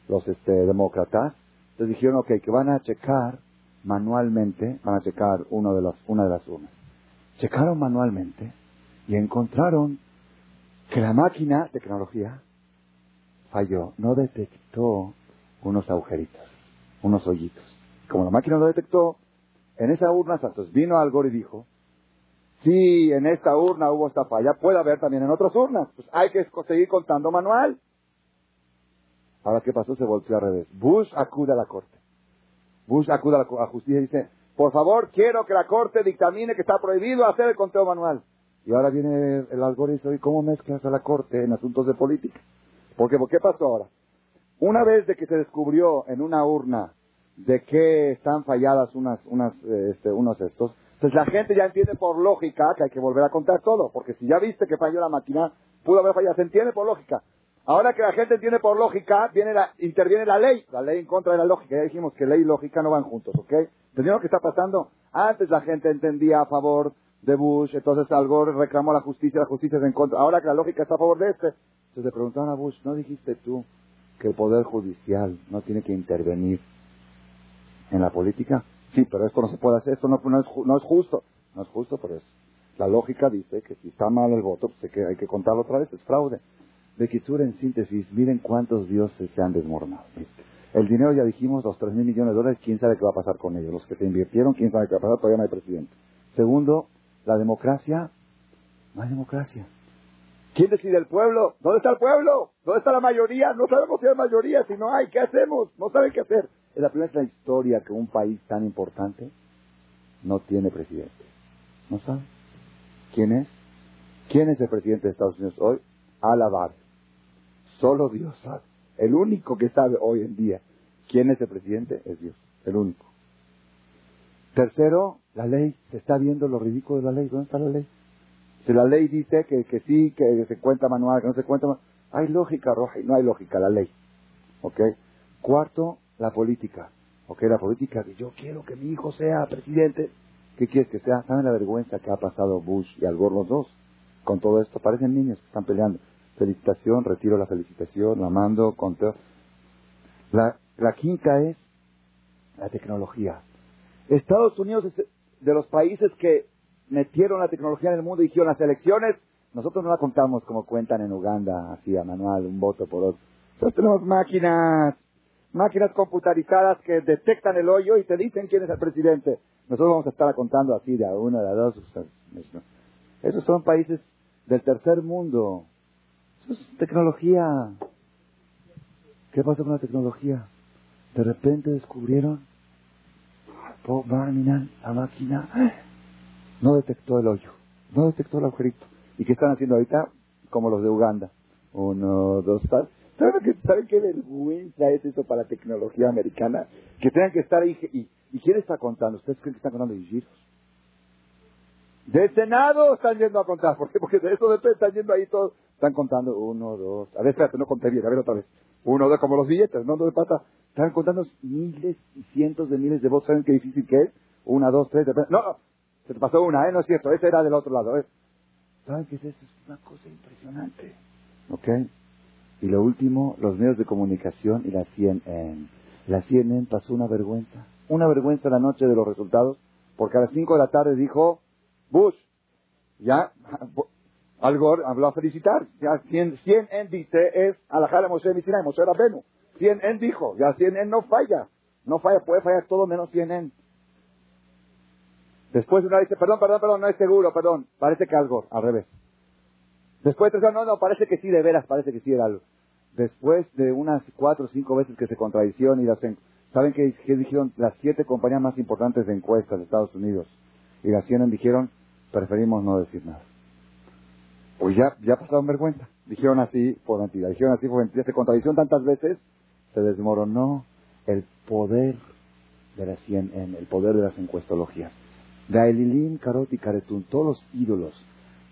los este, demócratas, entonces dijeron, ok, que van a checar manualmente, van a checar uno de los, una de las urnas. Checaron manualmente y encontraron que la máquina, tecnología, falló, no detectó unos agujeritos, unos hoyitos. Como la máquina lo detectó, en esa urna Santos vino Al Gore y dijo, si en esta urna hubo esta falla, puede haber también en otras urnas. Pues hay que seguir contando manual. Ahora, ¿qué pasó? Se volvió al revés. Bush acude a la corte. Bush acude a la justicia y dice, por favor, quiero que la corte dictamine que está prohibido hacer el conteo manual. Y ahora viene el algoritmo y ¿cómo mezclas a la corte en asuntos de política? Porque, ¿qué pasó ahora? Una vez de que se descubrió en una urna de que están falladas unas, unas, este, unos estos, entonces la gente ya entiende por lógica que hay que volver a contar todo, porque si ya viste que falló la máquina, pudo haber fallado, se entiende por lógica. Ahora que la gente entiende por lógica, viene la, interviene la ley, la ley en contra de la lógica. Ya dijimos que ley y lógica no van juntos, ¿ok? ¿Entendieron lo que está pasando? Antes la gente entendía a favor de Bush, entonces Al reclamó la justicia, la justicia es en contra. Ahora que la lógica está a favor de este, entonces le preguntaron a Bush, ¿no dijiste tú que el Poder Judicial no tiene que intervenir en la política? Sí, pero esto no se puede hacer, esto no, es, no es justo. No es justo por eso. La lógica dice que si está mal el voto, pues hay que contarlo otra vez, es fraude. De Kitsur, en síntesis, miren cuántos dioses se han desmoronado. El dinero ya dijimos, los tres mil millones de dólares, quién sabe qué va a pasar con ellos. Los que se invirtieron, quién sabe qué va a pasar, todavía no hay presidente. Segundo, la democracia, no hay democracia. ¿Quién decide el pueblo? ¿Dónde está el pueblo? ¿Dónde está la mayoría? No sabemos si hay mayoría, si no hay, ¿qué hacemos? No saben qué hacer. Es la primera vez la historia que un país tan importante no tiene presidente. ¿No saben? ¿Quién es? ¿Quién es el presidente de Estados Unidos hoy? Alabar. Solo Dios sabe. El único que sabe hoy en día quién es el presidente es Dios. El único. Tercero, la ley. Se está viendo lo ridículo de la ley. ¿Dónde está la ley? Si la ley dice que, que sí, que se cuenta manual, que no se cuenta manual. Hay lógica roja no hay lógica, la ley. ¿Ok? Cuarto, la política. ¿Ok? La política que yo quiero que mi hijo sea presidente. ¿Qué quieres que sea? ¿Saben la vergüenza que ha pasado Bush y Al Gore los dos? Con todo esto, parecen niños que están peleando. Felicitación, retiro la felicitación, la mando, con la, la quinta es la tecnología. Estados Unidos es de los países que metieron la tecnología en el mundo y dijeron las elecciones, nosotros no la contamos como cuentan en Uganda, así a manual, un voto por otro. Nosotros tenemos máquinas, máquinas computarizadas que detectan el hoyo y te dicen quién es el presidente. Nosotros vamos a estar contando así de a uno, de a dos. Esos son países del tercer mundo. Eso es tecnología. ¿Qué pasa con la tecnología? De repente descubrieron, la máquina no detectó el hoyo, no detectó el agujerito. ¿Y qué están haciendo ahorita? Como los de Uganda. Uno, dos, tal. ¿Saben, qué, ¿Saben qué vergüenza es eso para la tecnología americana? Que tengan que estar ahí. ¿Y, y quién está contando? ¿Ustedes creen que están contando giros? De Senado están yendo a contar. ¿Por qué? Porque de eso depende, están yendo ahí todos. Están contando uno, dos. A ver, espérate, no conté bien. A ver otra vez. Uno, dos, como los billetes, no de pata. Están contando miles y cientos de miles de votos. ¿Saben qué difícil que es? Una, dos, tres. No, se te pasó una, ¿eh? No es cierto. Ese era del otro lado, ¿eh? ¿Saben qué es eso? Es una cosa impresionante. ¿Ok? Y lo último, los medios de comunicación y la CNN. La CNN pasó una vergüenza. Una vergüenza la noche de los resultados, porque a las 5 de la tarde dijo, Bush, ya, (laughs) Al habló a felicitar. Ya CNN dice es Alajala Moshe Misinai, Moshe Rabenu. CNN dijo, ya CNN no falla. No falla, puede fallar todo menos CNN. Después una dice, perdón, perdón, perdón, no es seguro, perdón. Parece que algo, al revés. Después no, no, parece que sí, de veras, parece que sí era algo. Después de unas cuatro o cinco veces que se contradicieron y las... ¿Saben qué, dijeron las siete compañías más importantes de encuestas de Estados Unidos? Y las CNN dijeron, preferimos no decir nada. Pues ya, ya pasaron vergüenza. Dijeron así por mentira. Dijeron así por mentira. Se contradicieron tantas veces, se desmoronó el poder de la CNN, el poder de las encuestologías. Gaelilim, Karot y Karetun, todos los ídolos,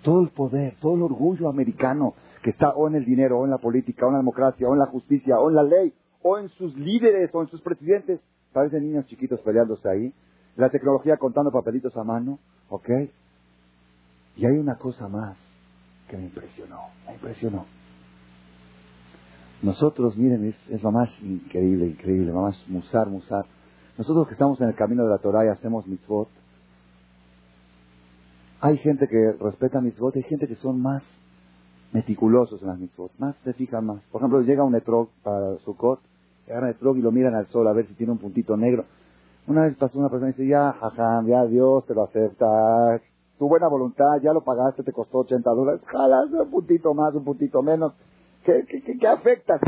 todo el poder, todo el orgullo americano que está o en el dinero, o en la política, o en la democracia, o en la justicia, o en la ley, o en sus líderes, o en sus presidentes. Parecen niños chiquitos peleándose ahí. La tecnología contando papelitos a mano, ¿ok? Y hay una cosa más que me impresionó, me impresionó. Nosotros, miren, es, es lo más increíble, increíble, lo más musar, musar. Nosotros que estamos en el camino de la Torah y hacemos mitzvot, hay gente que respeta mitzvot, hay gente que son más meticulosos en las mitzvot, más se fijan más. Por ejemplo, llega un etrog para su cot, llega un etrog y lo miran al sol a ver si tiene un puntito negro. Una vez pasó una persona y dice, ya, jajam, ya Dios te lo acepta, tu buena voluntad, ya lo pagaste, te costó 80 dólares, jala, un puntito más, un puntito menos. ¿Qué, qué, qué, afecta?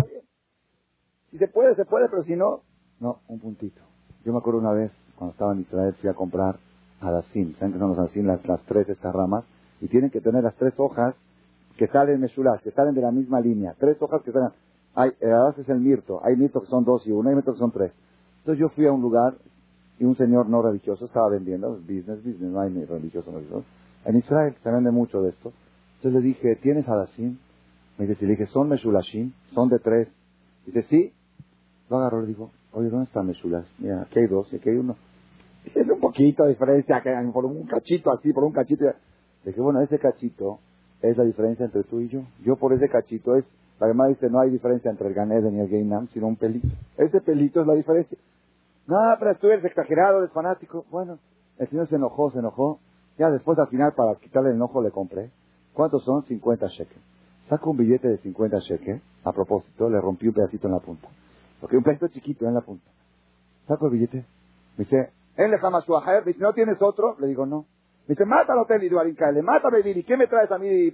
Si se puede, se puede, pero si no, no, un puntito. Yo me acuerdo una vez, cuando estaba en Israel, fui a comprar Adasim. ¿Saben que son los Adasim? Las, las tres estas ramas. Y tienen que tener las tres hojas que salen mesulas, que salen de la misma línea. Tres hojas que salen. Hay, el es el mirto. Hay mirto que son dos y uno, hay mirto que son tres. Entonces yo fui a un lugar y un señor no religioso estaba vendiendo, business, business, no hay religioso, no religioso. En Israel se vende mucho de esto. Entonces le dije, ¿tienes Adasim? Me dice, le dije, son Meshulashim, son de tres. Dice, sí. Lo agarró y dijo, oye, ¿dónde está Meshulas? Mira, aquí hay dos y aquí hay uno. Es un poquito de diferencia, por un cachito así, por un cachito. Dije, bueno, ese cachito es la diferencia entre tú y yo. Yo por ese cachito es, la demás dice, no hay diferencia entre el Ganeden y el Gainam, sino un pelito. Ese pelito es la diferencia. No, pero tú eres exagerado, eres fanático. Bueno, el señor se enojó, se enojó. Ya después al final, para quitarle el enojo, le compré. ¿Cuántos son? 50 shekels. Saco un billete de 50 shekels. A propósito, le rompí un pedacito en la punta. Porque un pedacito chiquito en la punta. Saco el billete. Me dice, él le llama ajer, dice, ¿no tienes otro? Le digo, no. Me dice, mátalo, Teli le mátame, ¿y ¿qué me traes a mí eh?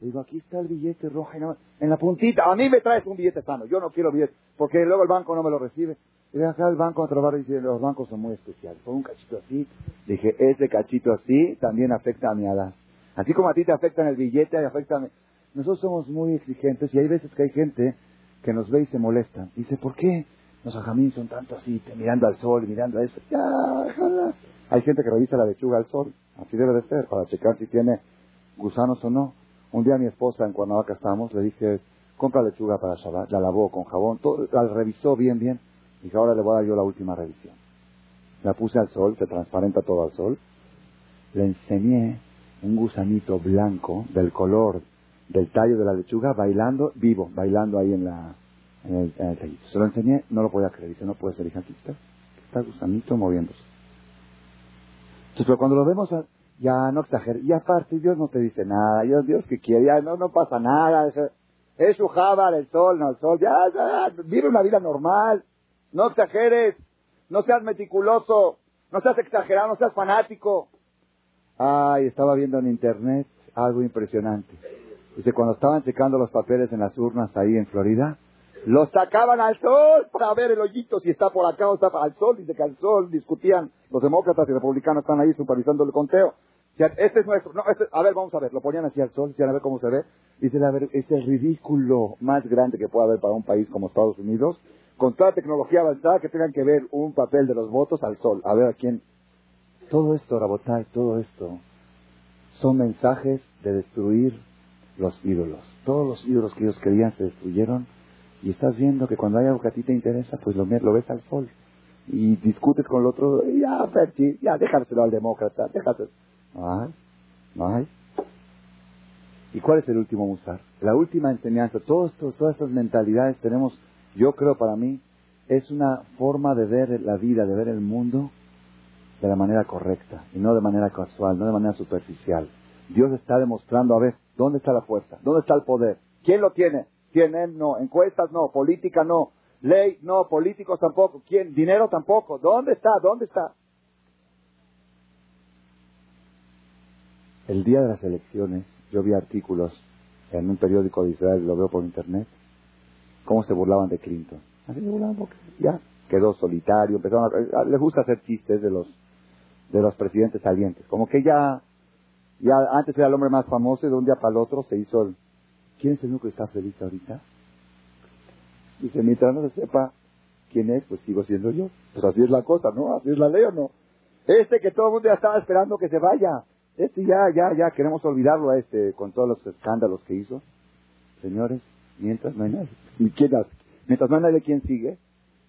Le digo, aquí está el billete rojo en la puntita. A mí me traes un billete sano. Yo no quiero billete, porque luego el banco no me lo recibe. Y de acá el banco a trabajar dice, los bancos son muy especiales. Con un cachito así, dije, ese cachito así también afecta a mi alas. Así como a ti te afecta en el billete, afecta a mí. Nosotros somos muy exigentes y hay veces que hay gente que nos ve y se molesta. Dice, ¿por qué? Los ajamín son tanto así, mirando al sol mirando a eso. Ya, Hay gente que revisa la lechuga al sol. Así debe de ser, para checar si tiene gusanos o no. Un día mi esposa en Cuernavaca estábamos, le dije, compra lechuga para Shabbat, la lavó con jabón, todo, la revisó bien, bien. Dije, ahora le voy a dar yo la última revisión. La puse al sol, se transparenta todo al sol. Le enseñé un gusanito blanco del color del tallo de la lechuga bailando, vivo, bailando ahí en la el, Se lo enseñé, no lo podía creer. Dice, no puede ser, hija, aquí está, está el gusanito moviéndose. Entonces, pero cuando lo vemos, ya no exageres. Y aparte, Dios no te dice nada. Dios, Dios que quiere, ya no, no pasa nada. Es, su java del sol, no el sol. Ya, ya, vive una vida normal. No exageres. No seas meticuloso. No seas exagerado, no seas fanático. Ay, estaba viendo en internet algo impresionante. Dice, cuando estaban checando los papeles en las urnas ahí en Florida, los sacaban al sol para ver el hoyito si está por acá o está al sol. Dice que al sol discutían los demócratas y republicanos están ahí supervisando el conteo. este es nuestro. No, este, a ver, vamos a ver. Lo ponían así al sol, decían a ver cómo se ve. Dice, a ver, es el ridículo más grande que puede haber para un país como Estados Unidos, con toda tecnología avanzada que tengan que ver un papel de los votos al sol. A ver a quién. Todo esto, Rabotay, todo esto, son mensajes de destruir los ídolos. Todos los ídolos que ellos querían se destruyeron y estás viendo que cuando hay algo que a ti te interesa, pues lo, lo ves al sol. Y discutes con el otro, ya, Ferchi, ya, déjaselo al demócrata, déjaselo. No hay, no hay. ¿Y cuál es el último musar? La última enseñanza, todo esto, todas estas mentalidades tenemos, yo creo para mí, es una forma de ver la vida, de ver el mundo de la manera correcta y no de manera casual, no de manera superficial. Dios está demostrando, a ver, ¿dónde está la fuerza? ¿Dónde está el poder? ¿Quién lo tiene? CNN no, encuestas no, política no, ley no, políticos tampoco, ¿quién? Dinero tampoco. ¿Dónde está? ¿Dónde está? El día de las elecciones, yo vi artículos en un periódico de Israel, lo veo por internet, cómo se burlaban de Clinton. Así se burlaban porque ya quedó solitario, empezaron a, les gusta hacer chistes de los de los presidentes salientes, como que ya ya antes era el hombre más famoso y de un día para el otro se hizo el, ¿Quién es el único que está feliz ahorita? Dice, mientras no se sepa quién es, pues sigo siendo yo. Pues así es la cosa, ¿no? Así es la ley o no. Este que todo el mundo ya estaba esperando que se vaya. Este ya, ya, ya, queremos olvidarlo a este con todos los escándalos que hizo. Señores, mientras no hay nadie. ¿Quién, mientras no hay nadie, ¿quién sigue?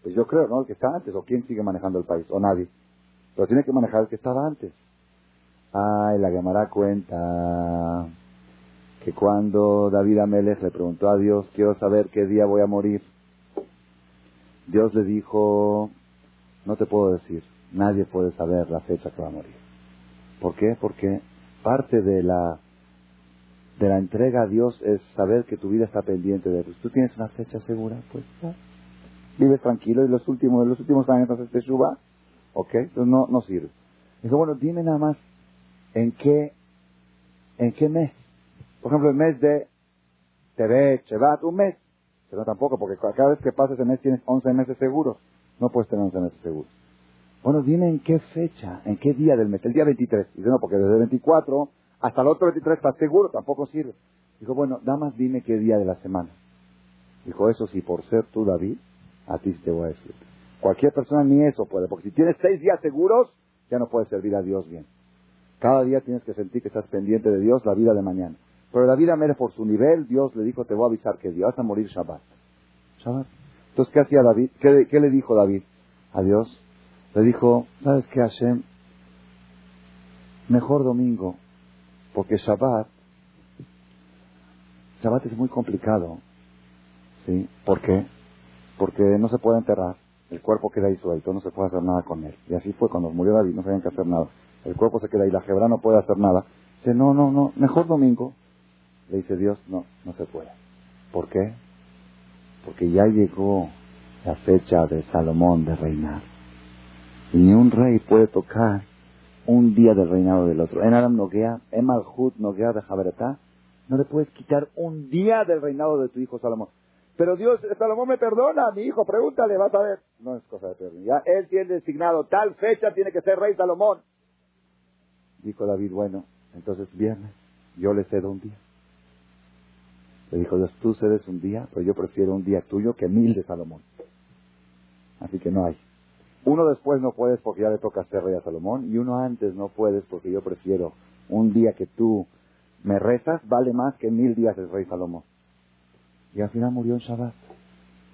Pues yo creo, ¿no? El que está antes, o quién sigue manejando el país, o nadie. Pero tiene que manejar el que estaba antes. Ay, la llamará cuenta que cuando David Amelech le preguntó a Dios, quiero saber qué día voy a morir, Dios le dijo, no te puedo decir, nadie puede saber la fecha que va a morir. ¿Por qué? Porque parte de la de la entrega a Dios es saber que tu vida está pendiente de él. Tú tienes una fecha segura, pues ya. Vives tranquilo y los últimos, los últimos años entonces te suba, ¿ok? Entonces no, no sirve. Dijo, bueno, dime nada más en qué, en qué mes por ejemplo, el mes de Tebet, Shevat, un mes. Pero tampoco, porque cada vez que pasa ese mes tienes 11 meses seguros. No puedes tener 11 meses seguros. Bueno, dime en qué fecha, en qué día del mes. El día 23. Dice, no, porque desde el 24 hasta el otro 23 estás seguro, tampoco sirve. Dijo, bueno, nada más dime qué día de la semana. Dijo, eso sí, por ser tú, David, a ti te voy a decir. Cualquier persona ni eso puede, porque si tienes seis días seguros, ya no puedes servir a Dios bien. Cada día tienes que sentir que estás pendiente de Dios la vida de mañana. Pero David Amélez, por su nivel, Dios le dijo, te voy a avisar que Dios vas a morir Shabbat. Shabbat. Entonces, ¿qué hacía David? ¿Qué, le dijo David a Dios? Le dijo, ¿sabes qué, Hashem? Mejor domingo, porque Shabbat, Shabbat es muy complicado. ¿Sí? ¿Por qué? Porque no se puede enterrar. El cuerpo queda ahí suelto, no se puede hacer nada con él. Y así fue cuando murió David, no sabían que hacer nada. El cuerpo se queda ahí, la jebra no puede hacer nada. Dice, no, no, no, mejor domingo. Le dice Dios, no, no se puede. ¿Por qué? Porque ya llegó la fecha de Salomón de reinar. Y ni un rey puede tocar un día del reinado del otro. En Aram Noguea, en Malhut Noguea de Jaberetá, no le puedes quitar un día del reinado de tu hijo Salomón. Pero Dios, Salomón me perdona, mi hijo, pregúntale, vas a ver. No es cosa de perdón. Ya él tiene designado, tal fecha tiene que ser rey Salomón. Dijo David, bueno, entonces viernes, yo le cedo un día. Le dijo Dios, tú cedes un día, pero yo prefiero un día tuyo que mil de Salomón. Así que no hay. Uno después no puedes porque ya le toca ser rey a Salomón y uno antes no puedes porque yo prefiero un día que tú me rezas vale más que mil días el rey Salomón. Y al final murió en Shabbat.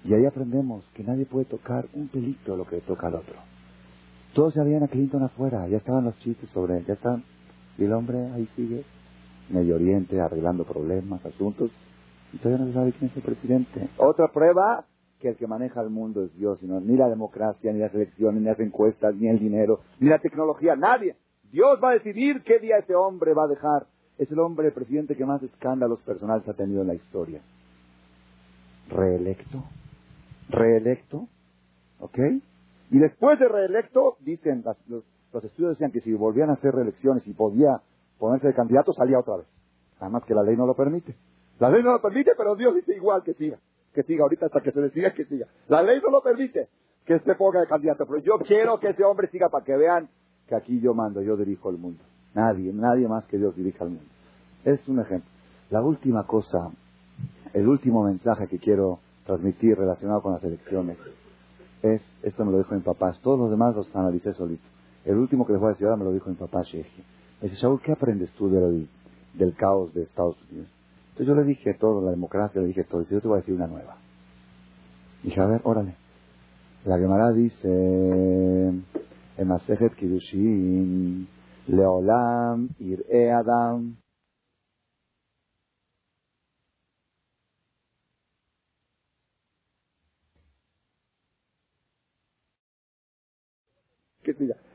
Y ahí aprendemos que nadie puede tocar un pelito lo que toca al otro. Todos ya habían a Clinton afuera, ya estaban los chistes sobre él, ya están. Y el hombre ahí sigue, Medio Oriente, arreglando problemas, asuntos, y todavía no se sabe quién es el presidente. Otra prueba que el que maneja el mundo es Dios, sino ni la democracia, ni las elecciones, ni las encuestas, ni el dinero, ni la tecnología, nadie. Dios va a decidir qué día ese hombre va a dejar. Es el hombre, presidente que más escándalos personales ha tenido en la historia. Reelecto. Reelecto. ¿Ok? Y después de reelecto, dicen, los, los, estudios decían que si volvían a hacer reelecciones y podía ponerse de candidato, salía otra vez. Además que la ley no lo permite. La ley no lo permite, pero Dios dice igual que siga. Que siga ahorita hasta que se decida que siga. La ley no lo permite que se ponga de candidato. Pero yo quiero que ese hombre siga para que vean que aquí yo mando, yo dirijo el mundo. Nadie, nadie más que Dios dirija el mundo. Es un ejemplo. La última cosa, el último mensaje que quiero transmitir relacionado con las elecciones es, esto me lo dijo mi papá, todos los demás los analicé solito. El último que les voy a decir ahora me lo dijo mi papá Sheji. Me dice, Shaul, ¿qué aprendes tú del, del caos de Estados Unidos? Entonces yo le dije todo, la democracia, le dije todo. Dice, yo te voy a decir una nueva. Dije, a ver, órale. La Gemara dice, en Masejet Kidushin, Leolam, Ir'e Adam.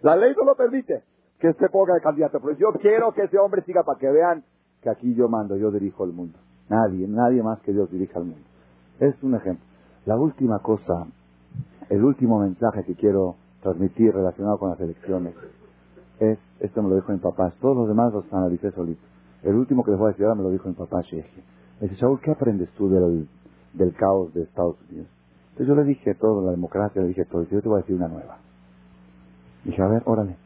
La ley no lo permite que se ponga de candidato, pero yo quiero que ese hombre siga para que vean que aquí yo mando, yo dirijo el mundo. Nadie, nadie más que Dios dirija el mundo. Es un ejemplo. La última cosa, el último mensaje que quiero transmitir relacionado con las elecciones es, esto me lo dijo mi papá, todos los demás los analicé solito. El último que les voy a decir ahora me lo dijo mi papá Sheje. Me dice, Shaul, ¿qué aprendes tú del, del caos de Estados Unidos? Entonces yo le dije todo, la democracia, le dije todo, y yo te voy a decir una nueva. Dije, a ver, órale.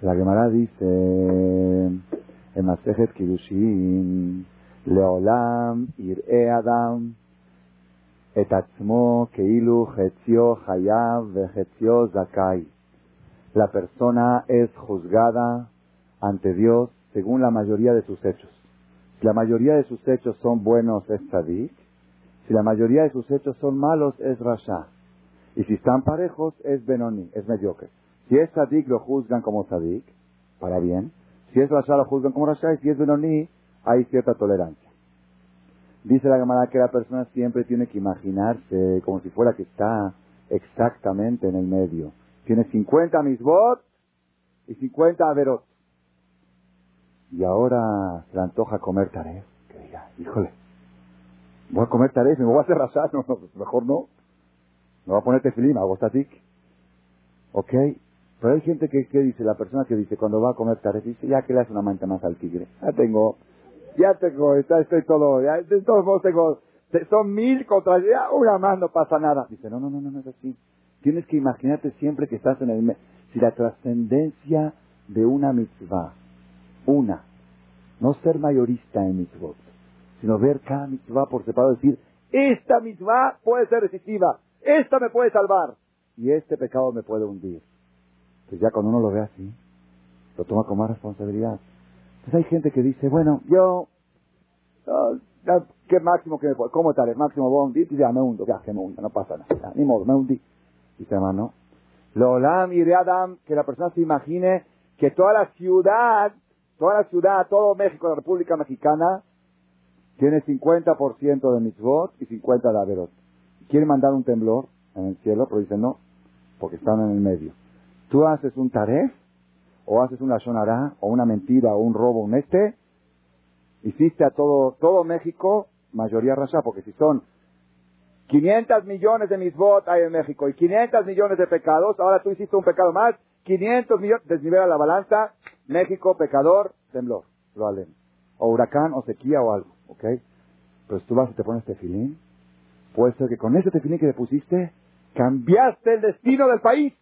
La Gemara dice, en Masejet Kidushin, Leolam, Ir'e Adam, etatzmo keilu chetzio hayav vechetzio zakai. La persona es juzgada ante Dios según la mayoría de sus hechos. Si la mayoría de sus hechos son buenos, es tzadik. Si la mayoría de sus hechos son malos, es rasha. Y si están parejos, es benoni, es mediocre. Si es tzadik, lo juzgan como tzadik, para bien. Si es rasha, lo juzgan como rasha. Y si es benoni, hay cierta tolerancia. Dice la Gemara que la persona siempre tiene que imaginarse como si fuera que está exactamente en el medio. Tiene 50 misbot y 50 averot. Y ahora se le antoja comer taref. Que diga, híjole, voy a comer taref, me voy a hacer rasar. No, (laughs) no, mejor no. Me voy a poner tefilín, hago static. Ok. Pero hay gente que, dice, la persona que dice, cuando va a comer taref, dice, ya que le hace una manta más al tigre. Ya tengo ya tengo, está, estoy todo, ya, de todos modos tengo, son mil contra, ya una más no pasa nada. Dice, no, no, no, no, no es así. Tienes que imaginarte siempre que estás en el, si la trascendencia de una mitzvah, una, no ser mayorista en mitzvot, sino ver cada mitzvah por separado, decir, esta mitzvah puede ser decisiva, esta me puede salvar, y este pecado me puede hundir. Pues ya cuando uno lo ve así, lo toma como responsabilidad. Pues hay gente que dice, bueno, yo, ¿qué máximo que me puedo? ¿Cómo tal? El máximo bondi, y ya me hundo, ya que me hundo, no pasa nada, ni modo, me hundí. Dice hermano, Lolam y Adam, que la persona se imagine que toda la ciudad, toda la ciudad, todo México, la República Mexicana, tiene 50% de mitzvot y 50% de averot. Quiere mandar un temblor en el cielo, pero dice no, porque están en el medio. Tú haces un taref o haces una shonará, o una mentira, o un robo, un este, hiciste a todo, todo México mayoría rasha, porque si son 500 millones de misbot hay en México y 500 millones de pecados, ahora tú hiciste un pecado más, 500 millones, desnivela la balanza, México, pecador, temblor, lo halen. O huracán, o sequía, o algo, ¿ok? Pero si tú vas y te pones tefilín, puede ser que con ese tefilín que le pusiste, cambiaste el destino del país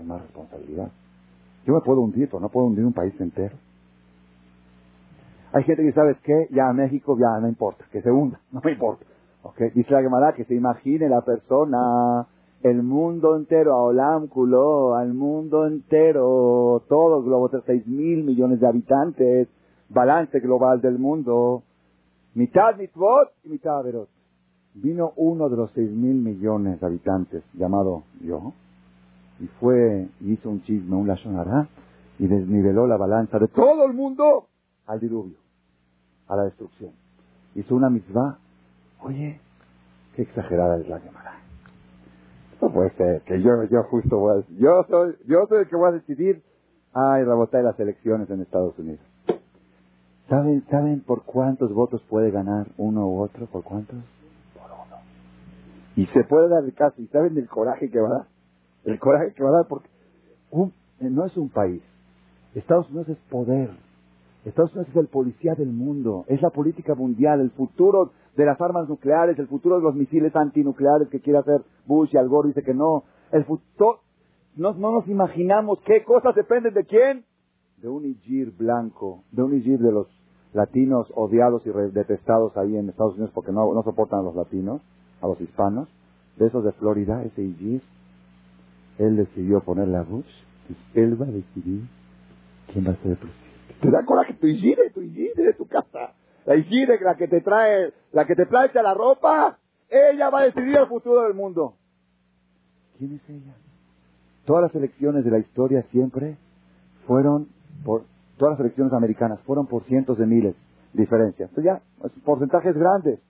más responsabilidad. Yo me puedo hundir, pero no puedo hundir un país entero. Hay gente que sabe que ya México ya no importa, que se hunda, (laughs) no me importa. Okay. Dice la Gemara que se imagine la persona, el mundo entero, a Olamculo, al mundo entero, todo el globo, seis mil millones de habitantes, balance global del mundo. Mitad mitzvot y mitad averot. Vino uno de los seis mil millones de habitantes, llamado yo, y fue, y hizo un chisme, un lashonará, y desniveló la balanza de todo el mundo al diluvio, a la destrucción. Hizo una mitzvah. Oye, qué exagerada es la Gemara. No puede ser que yo, yo justo voy yo soy, yo soy el que voy a decidir, ay, rebotar las elecciones en Estados Unidos. ¿Saben, ¿Saben por cuántos votos puede ganar uno u otro? ¿Por cuántos? Por uno. Y se puede dar el caso. ¿Y saben el coraje que va a dar? El coraje que va a dar porque no es un país. Estados Unidos es poder. Estados Unidos es el policía del mundo. Es la política mundial, el futuro de las armas nucleares, el futuro de los misiles antinucleares que quiere hacer Bush y Al Gore dice que no. El futuro, no, no nos imaginamos qué cosas dependen de quién. De un Igir blanco, de un Igir de los latinos odiados y detestados ahí en Estados Unidos porque no, no soportan a los latinos, a los hispanos, de esos de Florida, ese Igir, él decidió ponerle a Bush, él va a decidir quién va a ser el presidente. Te da coraje tu Igir, tu Igir de tu casa. La Igir, la que te trae, la que te plancha la ropa, ella va a decidir el futuro del mundo. ¿Quién es ella? Todas las elecciones de la historia siempre fueron por todas las elecciones americanas fueron por cientos de miles de diferencias. Entonces ya, porcentajes grandes.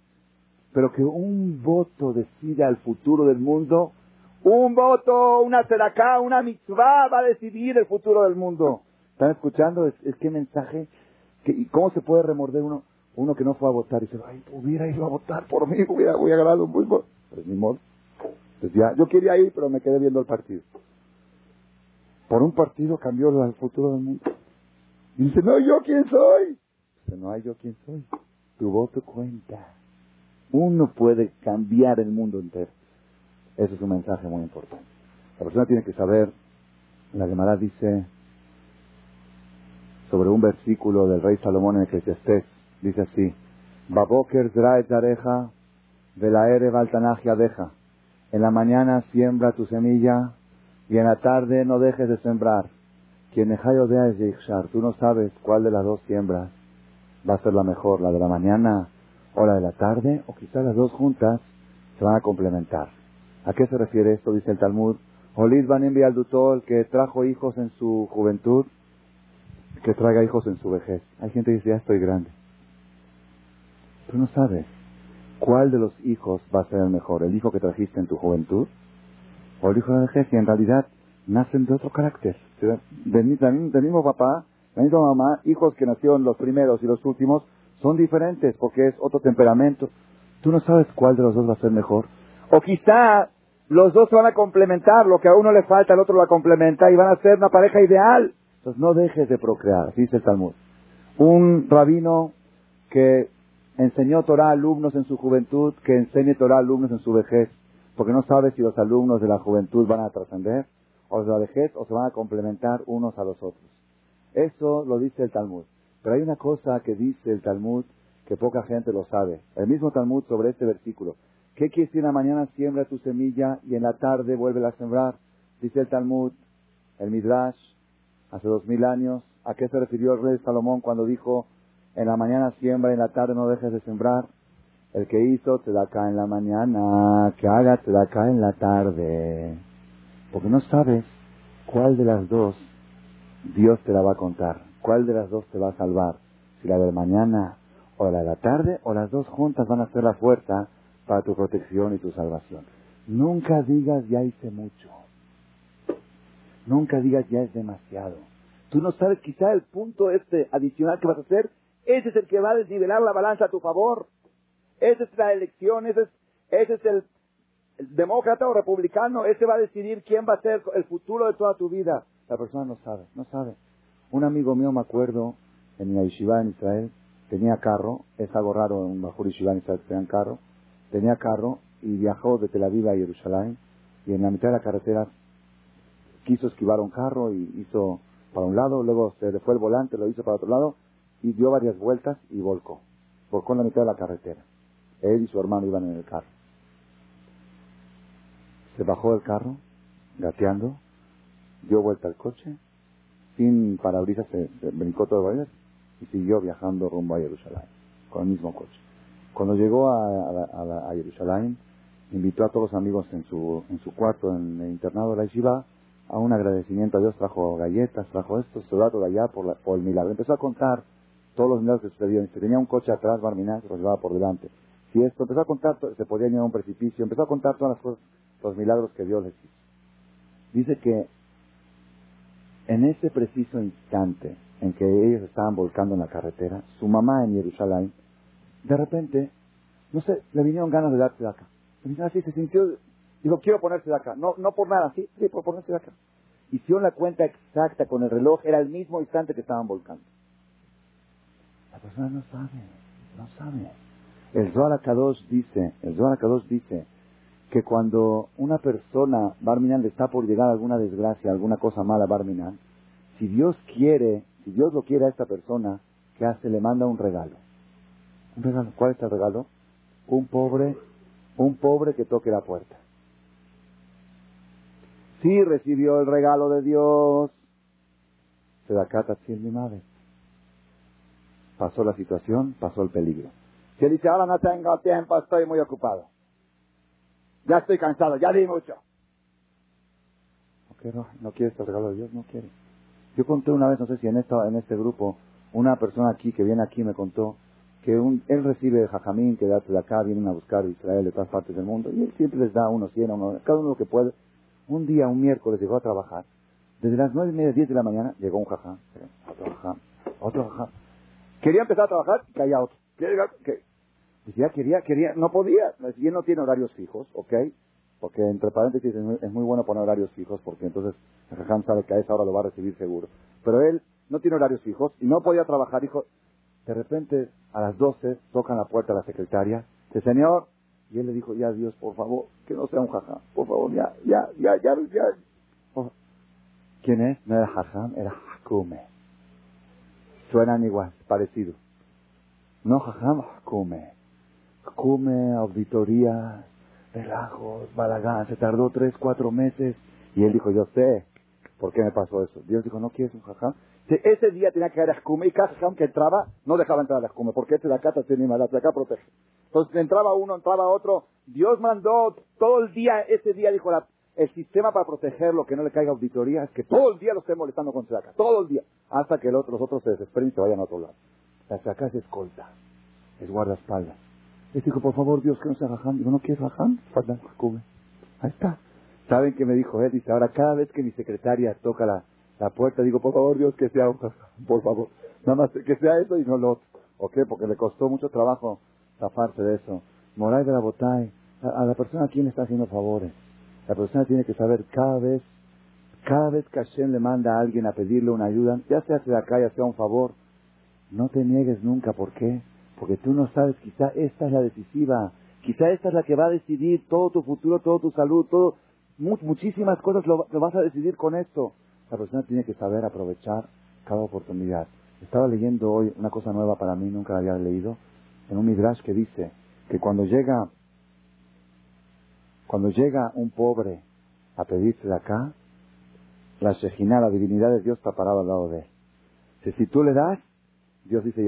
Pero que un voto decida el futuro del mundo, un voto, una seracá, una mitzvah va a decidir el futuro del mundo. ¿Están escuchando? Es, qué mensaje. ¿Y cómo se puede remorder uno uno que no fue a votar y dice, ay, hubiera ido a votar por mí, hubiera, hubiera ganado un fútbol. Pero ni modo. Entonces ya, yo quería ir, pero me quedé viendo el partido. Por un partido cambió el futuro del mundo. Y dice, no, ¿yo quién soy? Dice, no hay yo quién soy. Tu voto cuenta. Uno puede cambiar el mundo entero. Ese es un mensaje muy importante. La persona tiene que saber, la Gemara dice sobre un versículo del rey Salomón en Eclesiastés, dice así, Baboker zraet zareja, velaere baltanagia deja. En la mañana siembra tu semilla y en la tarde no dejes de sembrar. Quien odea es Yichshar. Tú no sabes cuál de las dos siembras va a ser la mejor, la de la mañana o la de la tarde, o quizás las dos juntas se van a complementar. ¿A qué se refiere esto? Dice el Talmud. Olid Banim el que trajo hijos en su juventud, que traiga hijos en su vejez. Hay gente que dice, ya estoy grande. Tú no sabes cuál de los hijos va a ser el mejor, el hijo que trajiste en tu juventud o el hijo de la vejez, y en realidad nacen de otro carácter. Del, mismo papá, la misma mamá, hijos que nacieron los primeros y los últimos, son diferentes porque es otro temperamento. Tú no sabes cuál de los dos va a ser mejor. O quizá los dos se van a complementar, lo que a uno le falta, al otro lo complementa y van a ser una pareja ideal. Entonces no dejes de procrear, así dice el Talmud. Un rabino que enseñó Torah a alumnos en su juventud, que enseñe Torah a alumnos en su vejez, porque no sabe si los alumnos de la juventud van a trascender o de la vejez o se van a complementar unos a los otros. Eso lo dice el Talmud. Pero hay una cosa que dice el Talmud que poca gente lo sabe. El mismo Talmud sobre este versículo. ¿Qué quiere decir en la mañana siembra tu semilla y en la tarde vuelve a sembrar? Dice el Talmud, el Midrash, hace dos mil años. ¿A qué se refirió el rey Salomón cuando dijo, en la mañana siembra y en la tarde no dejes de sembrar? El que hizo te da acá en la mañana, que haga te da acá en la tarde. Porque no sabes cuál de las dos Dios te la va a contar, cuál de las dos te va a salvar, si la de la mañana o la de la tarde, o las dos juntas van a ser la fuerza para tu protección y tu salvación. Nunca digas ya hice mucho. Nunca digas ya es demasiado. Tú no sabes quizá el punto este adicional que vas a hacer, ese es el que va a desnivelar la balanza a tu favor. Esa es la elección, ese es, ese es el, demócrata o republicano, ese va a decidir quién va a ser el futuro de toda tu vida. La persona no sabe, no sabe. Un amigo mío, me acuerdo, en la en Israel, tenía carro, es algo raro en bajur yeshiva en Israel que carro, tenía carro y viajó de Tel Aviv a Jerusalén y en la mitad de la carretera quiso esquivar un carro y hizo para un lado, luego se le fue el volante, lo hizo para otro lado y dio varias vueltas y volcó. Volcó en la mitad de la carretera. Él y su hermano iban en el carro. Se bajó del carro, gateando, dio vuelta al coche, sin parabrisas se, brincó todo el y siguió viajando rumbo a Jerusalén, con el mismo coche. Cuando llegó a, a, a, Jerusalén, invitó a todos los amigos en su, en su cuarto, en el internado de la Yeshiva, a un agradecimiento a Dios, trajo galletas, trajo esto, dato de allá por, por el milagro. Empezó a contar todos los milagros que sucedieron. Si tenía un coche atrás, Barminá se lo llevaba por delante. Si esto, empezó a contar, se podía ir a un precipicio, empezó a contar todas las cosas, los milagros que Dios les hizo. Dice que en ese preciso instante en que ellos estaban volcando en la carretera, su mamá en Jerusalén, de repente, no sé, le vinieron ganas de darse de acá. Así se sintió, dijo, quiero ponerse de acá. No, no por nada, sí, sí, por ponerse de acá. Hicieron la cuenta exacta con el reloj, era el mismo instante que estaban volcando. La persona no sabe, no sabe. El Zohar Kadosh dice, el Zohar Kadosh dice que cuando una persona, Barminan, le está por llegar alguna desgracia, alguna cosa mala a Barminan, si Dios quiere, si Dios lo quiere a esta persona, ¿qué hace? Le manda un regalo. ¿Cuál es el regalo? Un pobre, un pobre que toque la puerta. Si recibió el regalo de Dios, se da cata mi madre. Pasó la situación, pasó el peligro. Si él dice, ahora no tengo tiempo, estoy muy ocupado. Ya estoy cansado, ya di mucho. ¿Por no, no quiere este regalo de Dios? No quiere. Yo conté una vez, no sé si en, esta, en este grupo, una persona aquí que viene aquí me contó que un, él recibe jajamín que de acá, vienen a buscar Israel de todas partes del mundo, y él siempre les da unos cien, uno, cada uno lo que puede. Un día, un miércoles, llegó a trabajar. Desde las nueve y media, diez de la mañana, llegó un jajam, otro jajam, otro jajam. Quería empezar a trabajar, caía otro. ¿Qué? Decía, quería, quería, no podía. Y él no tiene horarios fijos, ¿ok? Porque entre paréntesis es muy, bueno poner horarios fijos porque entonces el jajam sabe que a esa hora lo va a recibir seguro. Pero él no tiene horarios fijos y no podía trabajar. Dijo, de repente a las 12 tocan la puerta a la secretaria. Dice, señor. Y él le dijo, ya Dios, por favor, que no sea un jajam. Por favor, ya, ya, ya, ya, ya. ¿Quién es? No era jajam, era jacume. Suenan igual, parecido. No jajam, jacume come auditorías, relajos, balagán. Se tardó tres, cuatro meses. Y él dijo, yo sé por qué me pasó eso. Dios dijo, ¿no quieres un jajam? Ese día tenía que haber escume y cada que entraba no dejaba entrar a la escume, porque este de acá tiene maldad, de acá protege. Entonces entraba uno, entraba otro. Dios mandó todo el día, ese día dijo la, el sistema para protegerlo, que no le caiga auditoría, es que todo el día lo esté molestando con acá, todo el día, hasta que los otros se desesperen y se vayan a otro lado. La acá es escolta, es guardaespaldas. Le dijo, por favor, Dios, que no sea Rajam. Digo, ¿no quieres Rajam? Ahí está. ¿Saben qué me dijo él? Dice, ahora cada vez que mi secretaria toca la, la puerta, digo, por favor, Dios, que sea (laughs) por favor. Nada más que sea eso y no lo otro. ¿Ok? Porque le costó mucho trabajo zafarse de eso. Moray de la Botay, a, la persona a quien está haciendo favores. La persona tiene que saber cada vez, cada vez que Hashem le manda a alguien a pedirle una ayuda, ya sea de acá, ya sea un favor, no te niegues nunca. ¿Por qué? Porque tú no sabes, quizá esta es la decisiva, quizá esta es la que va a decidir todo tu futuro, toda tu salud, todo, muchísimas cosas lo, vas a decidir con esto. La persona tiene que saber aprovechar cada oportunidad. Estaba leyendo hoy una cosa nueva para mí, nunca la había leído, en un midrash que dice que cuando llega, cuando llega un pobre a pedirse de acá, la Shejina, la divinidad de Dios está parada al lado de él. Si, tú le das, Dios dice.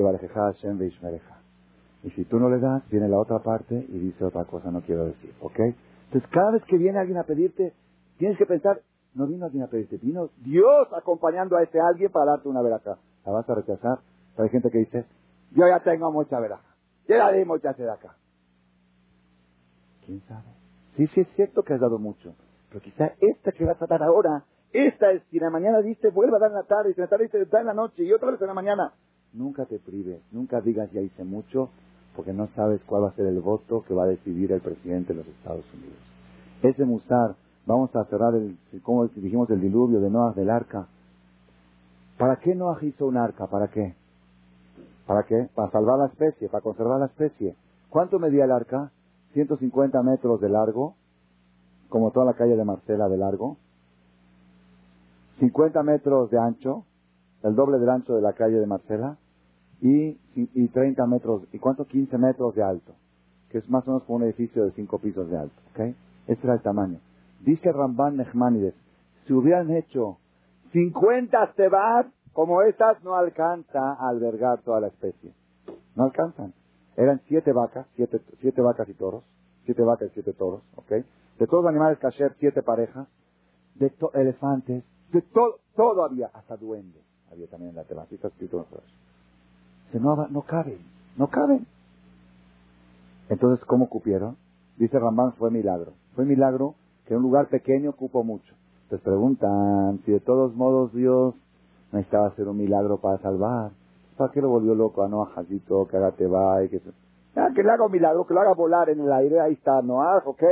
Y si tú no le das, viene la otra parte y dice otra cosa, no quiero decir, ¿ok? Entonces, cada vez que viene alguien a pedirte, tienes que pensar, no vino alguien a pedirte, vino Dios acompañando a ese alguien para darte una veraja. ¿La vas a rechazar? hay gente que dice, yo ya tengo mucha veraja, ya la di mucha acá. ¿Quién sabe? Sí, sí es cierto que has dado mucho, pero quizá esta que vas a dar ahora, esta es, si en la mañana diste, vuelva a dar en la tarde, si en la tarde diste, da en la noche y otra vez en la mañana. Nunca te prives, nunca digas ya hice mucho, porque no sabes cuál va a ser el voto que va a decidir el presidente de los Estados Unidos. Ese musar, vamos a cerrar el, como dijimos, el diluvio de Noah del arca. ¿Para qué Noah hizo un arca? ¿Para qué? ¿Para qué? Para salvar la especie, para conservar la especie. ¿Cuánto medía el arca? 150 metros de largo, como toda la calle de Marcela de largo. 50 metros de ancho, el doble del ancho de la calle de Marcela y, y 30 metros, ¿y cuánto? 15 metros de alto, que es más o menos como un edificio de 5 pisos de alto, ¿ok? Este era el tamaño. Dice Ramban Nechmanides, si hubieran hecho 50 tebat como estas, no alcanza a albergar toda la especie. No alcanzan. Eran siete vacas, siete, siete vacas y toros, siete vacas y siete toros, ¿ok? De todos los animales kasher, siete parejas, de elefantes, de todo, todo había, hasta duendes había también en la está escrito en no, no caben, no caben. Entonces, ¿cómo cupieron? Dice Rambán, fue milagro. Fue milagro que un lugar pequeño cupo mucho. Entonces preguntan, si de todos modos Dios necesitaba hacer un milagro para salvar, ¿para qué lo volvió loco a Noah Jacito, que haga teba y que ah, que le haga un milagro, que lo haga volar en el aire, ahí está Noah, ¿ok?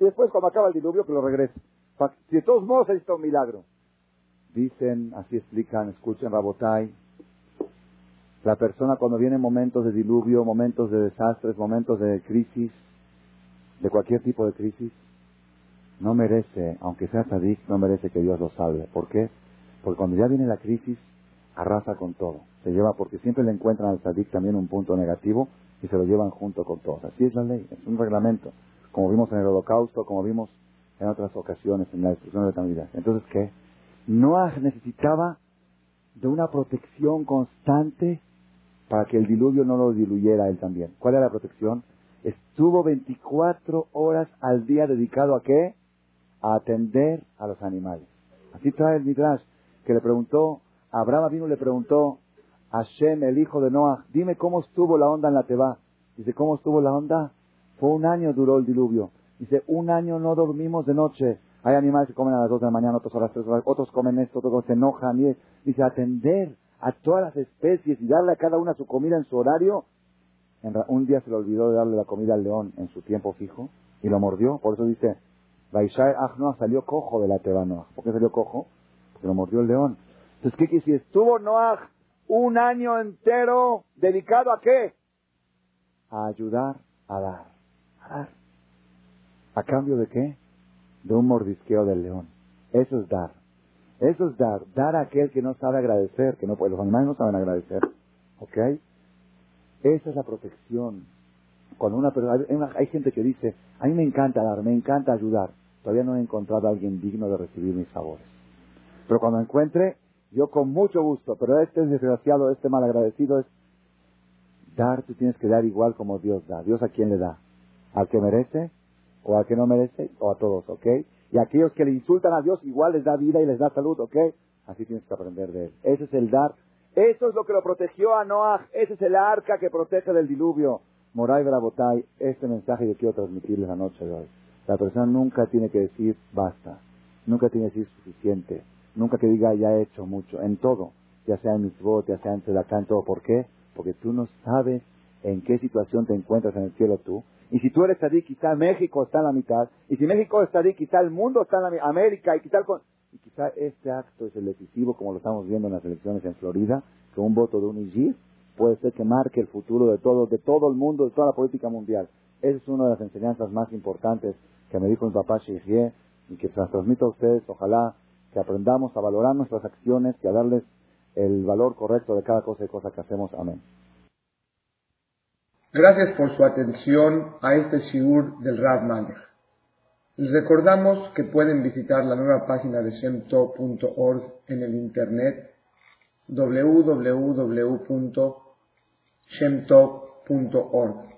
Y después cuando acaba el diluvio que lo regrese. Si de todos modos necesita un milagro. Dicen, así explican, escuchen Rabotai, la persona cuando viene momentos de diluvio, momentos de desastres, momentos de crisis, de cualquier tipo de crisis, no merece, aunque sea sadik, no merece que Dios lo salve. ¿Por qué? Porque cuando ya viene la crisis, arrasa con todo. Se lleva, porque siempre le encuentran al sadik también un punto negativo y se lo llevan junto con todos. Así es la ley, es un reglamento. Como vimos en el holocausto, como vimos en otras ocasiones, en la destrucción de la humanidad. Entonces, ¿qué? Noah necesitaba de una protección constante para que el diluvio no lo diluyera él también. ¿Cuál era la protección? Estuvo 24 horas al día dedicado a qué? A atender a los animales. Así trae el Midrash, que le preguntó, Abraham vino le preguntó a Shem, el hijo de Noah, dime cómo estuvo la onda en la Teba. Dice, ¿cómo estuvo la onda? Fue un año duró el diluvio. Dice, un año no dormimos de noche. Hay animales que comen a las 2 de la mañana, otros a las 3 horas, otros comen esto, otros se enojan. Y dice, atender a todas las especies y darle a cada una su comida en su horario. un día se le olvidó de darle la comida al león en su tiempo fijo y lo mordió. Por eso dice, Baishai Noah salió cojo de la Teba Noah. ¿Por qué salió cojo? Porque lo mordió el león. Entonces, ¿qué quiere Si Estuvo Noah un año entero dedicado a qué? A ayudar a dar. A dar. ¿A cambio de qué? De un mordisqueo del león. Eso es dar. Eso es dar. Dar a aquel que no sabe agradecer, que no puede. Los animales no saben agradecer. ¿Ok? Esa es la protección. Cuando una persona, hay, gente que dice, a mí me encanta dar, me encanta ayudar. Todavía no he encontrado a alguien digno de recibir mis favores. Pero cuando encuentre, yo con mucho gusto, pero este es desgraciado, este malagradecido es dar, tú tienes que dar igual como Dios da. ¿Dios a quién le da? ¿Al que merece? ¿O al que no merece? ¿O a todos? ¿Ok? Y aquellos que le insultan a Dios igual les da vida y les da salud, ¿ok? Así tienes que aprender de él. Ese es el dar. Eso es lo que lo protegió a Noah. Ese es el arca que protege del diluvio. Moray Brabotay, este mensaje yo quiero transmitirles la noche de hoy. La persona nunca tiene que decir basta. Nunca tiene que decir suficiente. Nunca que diga ya he hecho mucho. En todo. Ya sea en mitzvot, ya sea en tzedakah, en todo. ¿Por qué? Porque tú no sabes en qué situación te encuentras en el cielo tú y si tú eres tzadik, quizá México está en la mitad. Y si México es tzadik, quizá el mundo está en la mitad. América y quizá, y quizá este acto es el decisivo, como lo estamos viendo en las elecciones en Florida, que un voto de un IGIR puede ser que marque el futuro de todo, de todo el mundo, de toda la política mundial. Esa es una de las enseñanzas más importantes que me dijo mi papá Shihye y que se las transmito a ustedes. Ojalá que aprendamos a valorar nuestras acciones y a darles el valor correcto de cada cosa y cosa que hacemos. Amén. Gracias por su atención a este Shiur del Rav. Les recordamos que pueden visitar la nueva página de shemtov.org en el internet www.shemtov.org.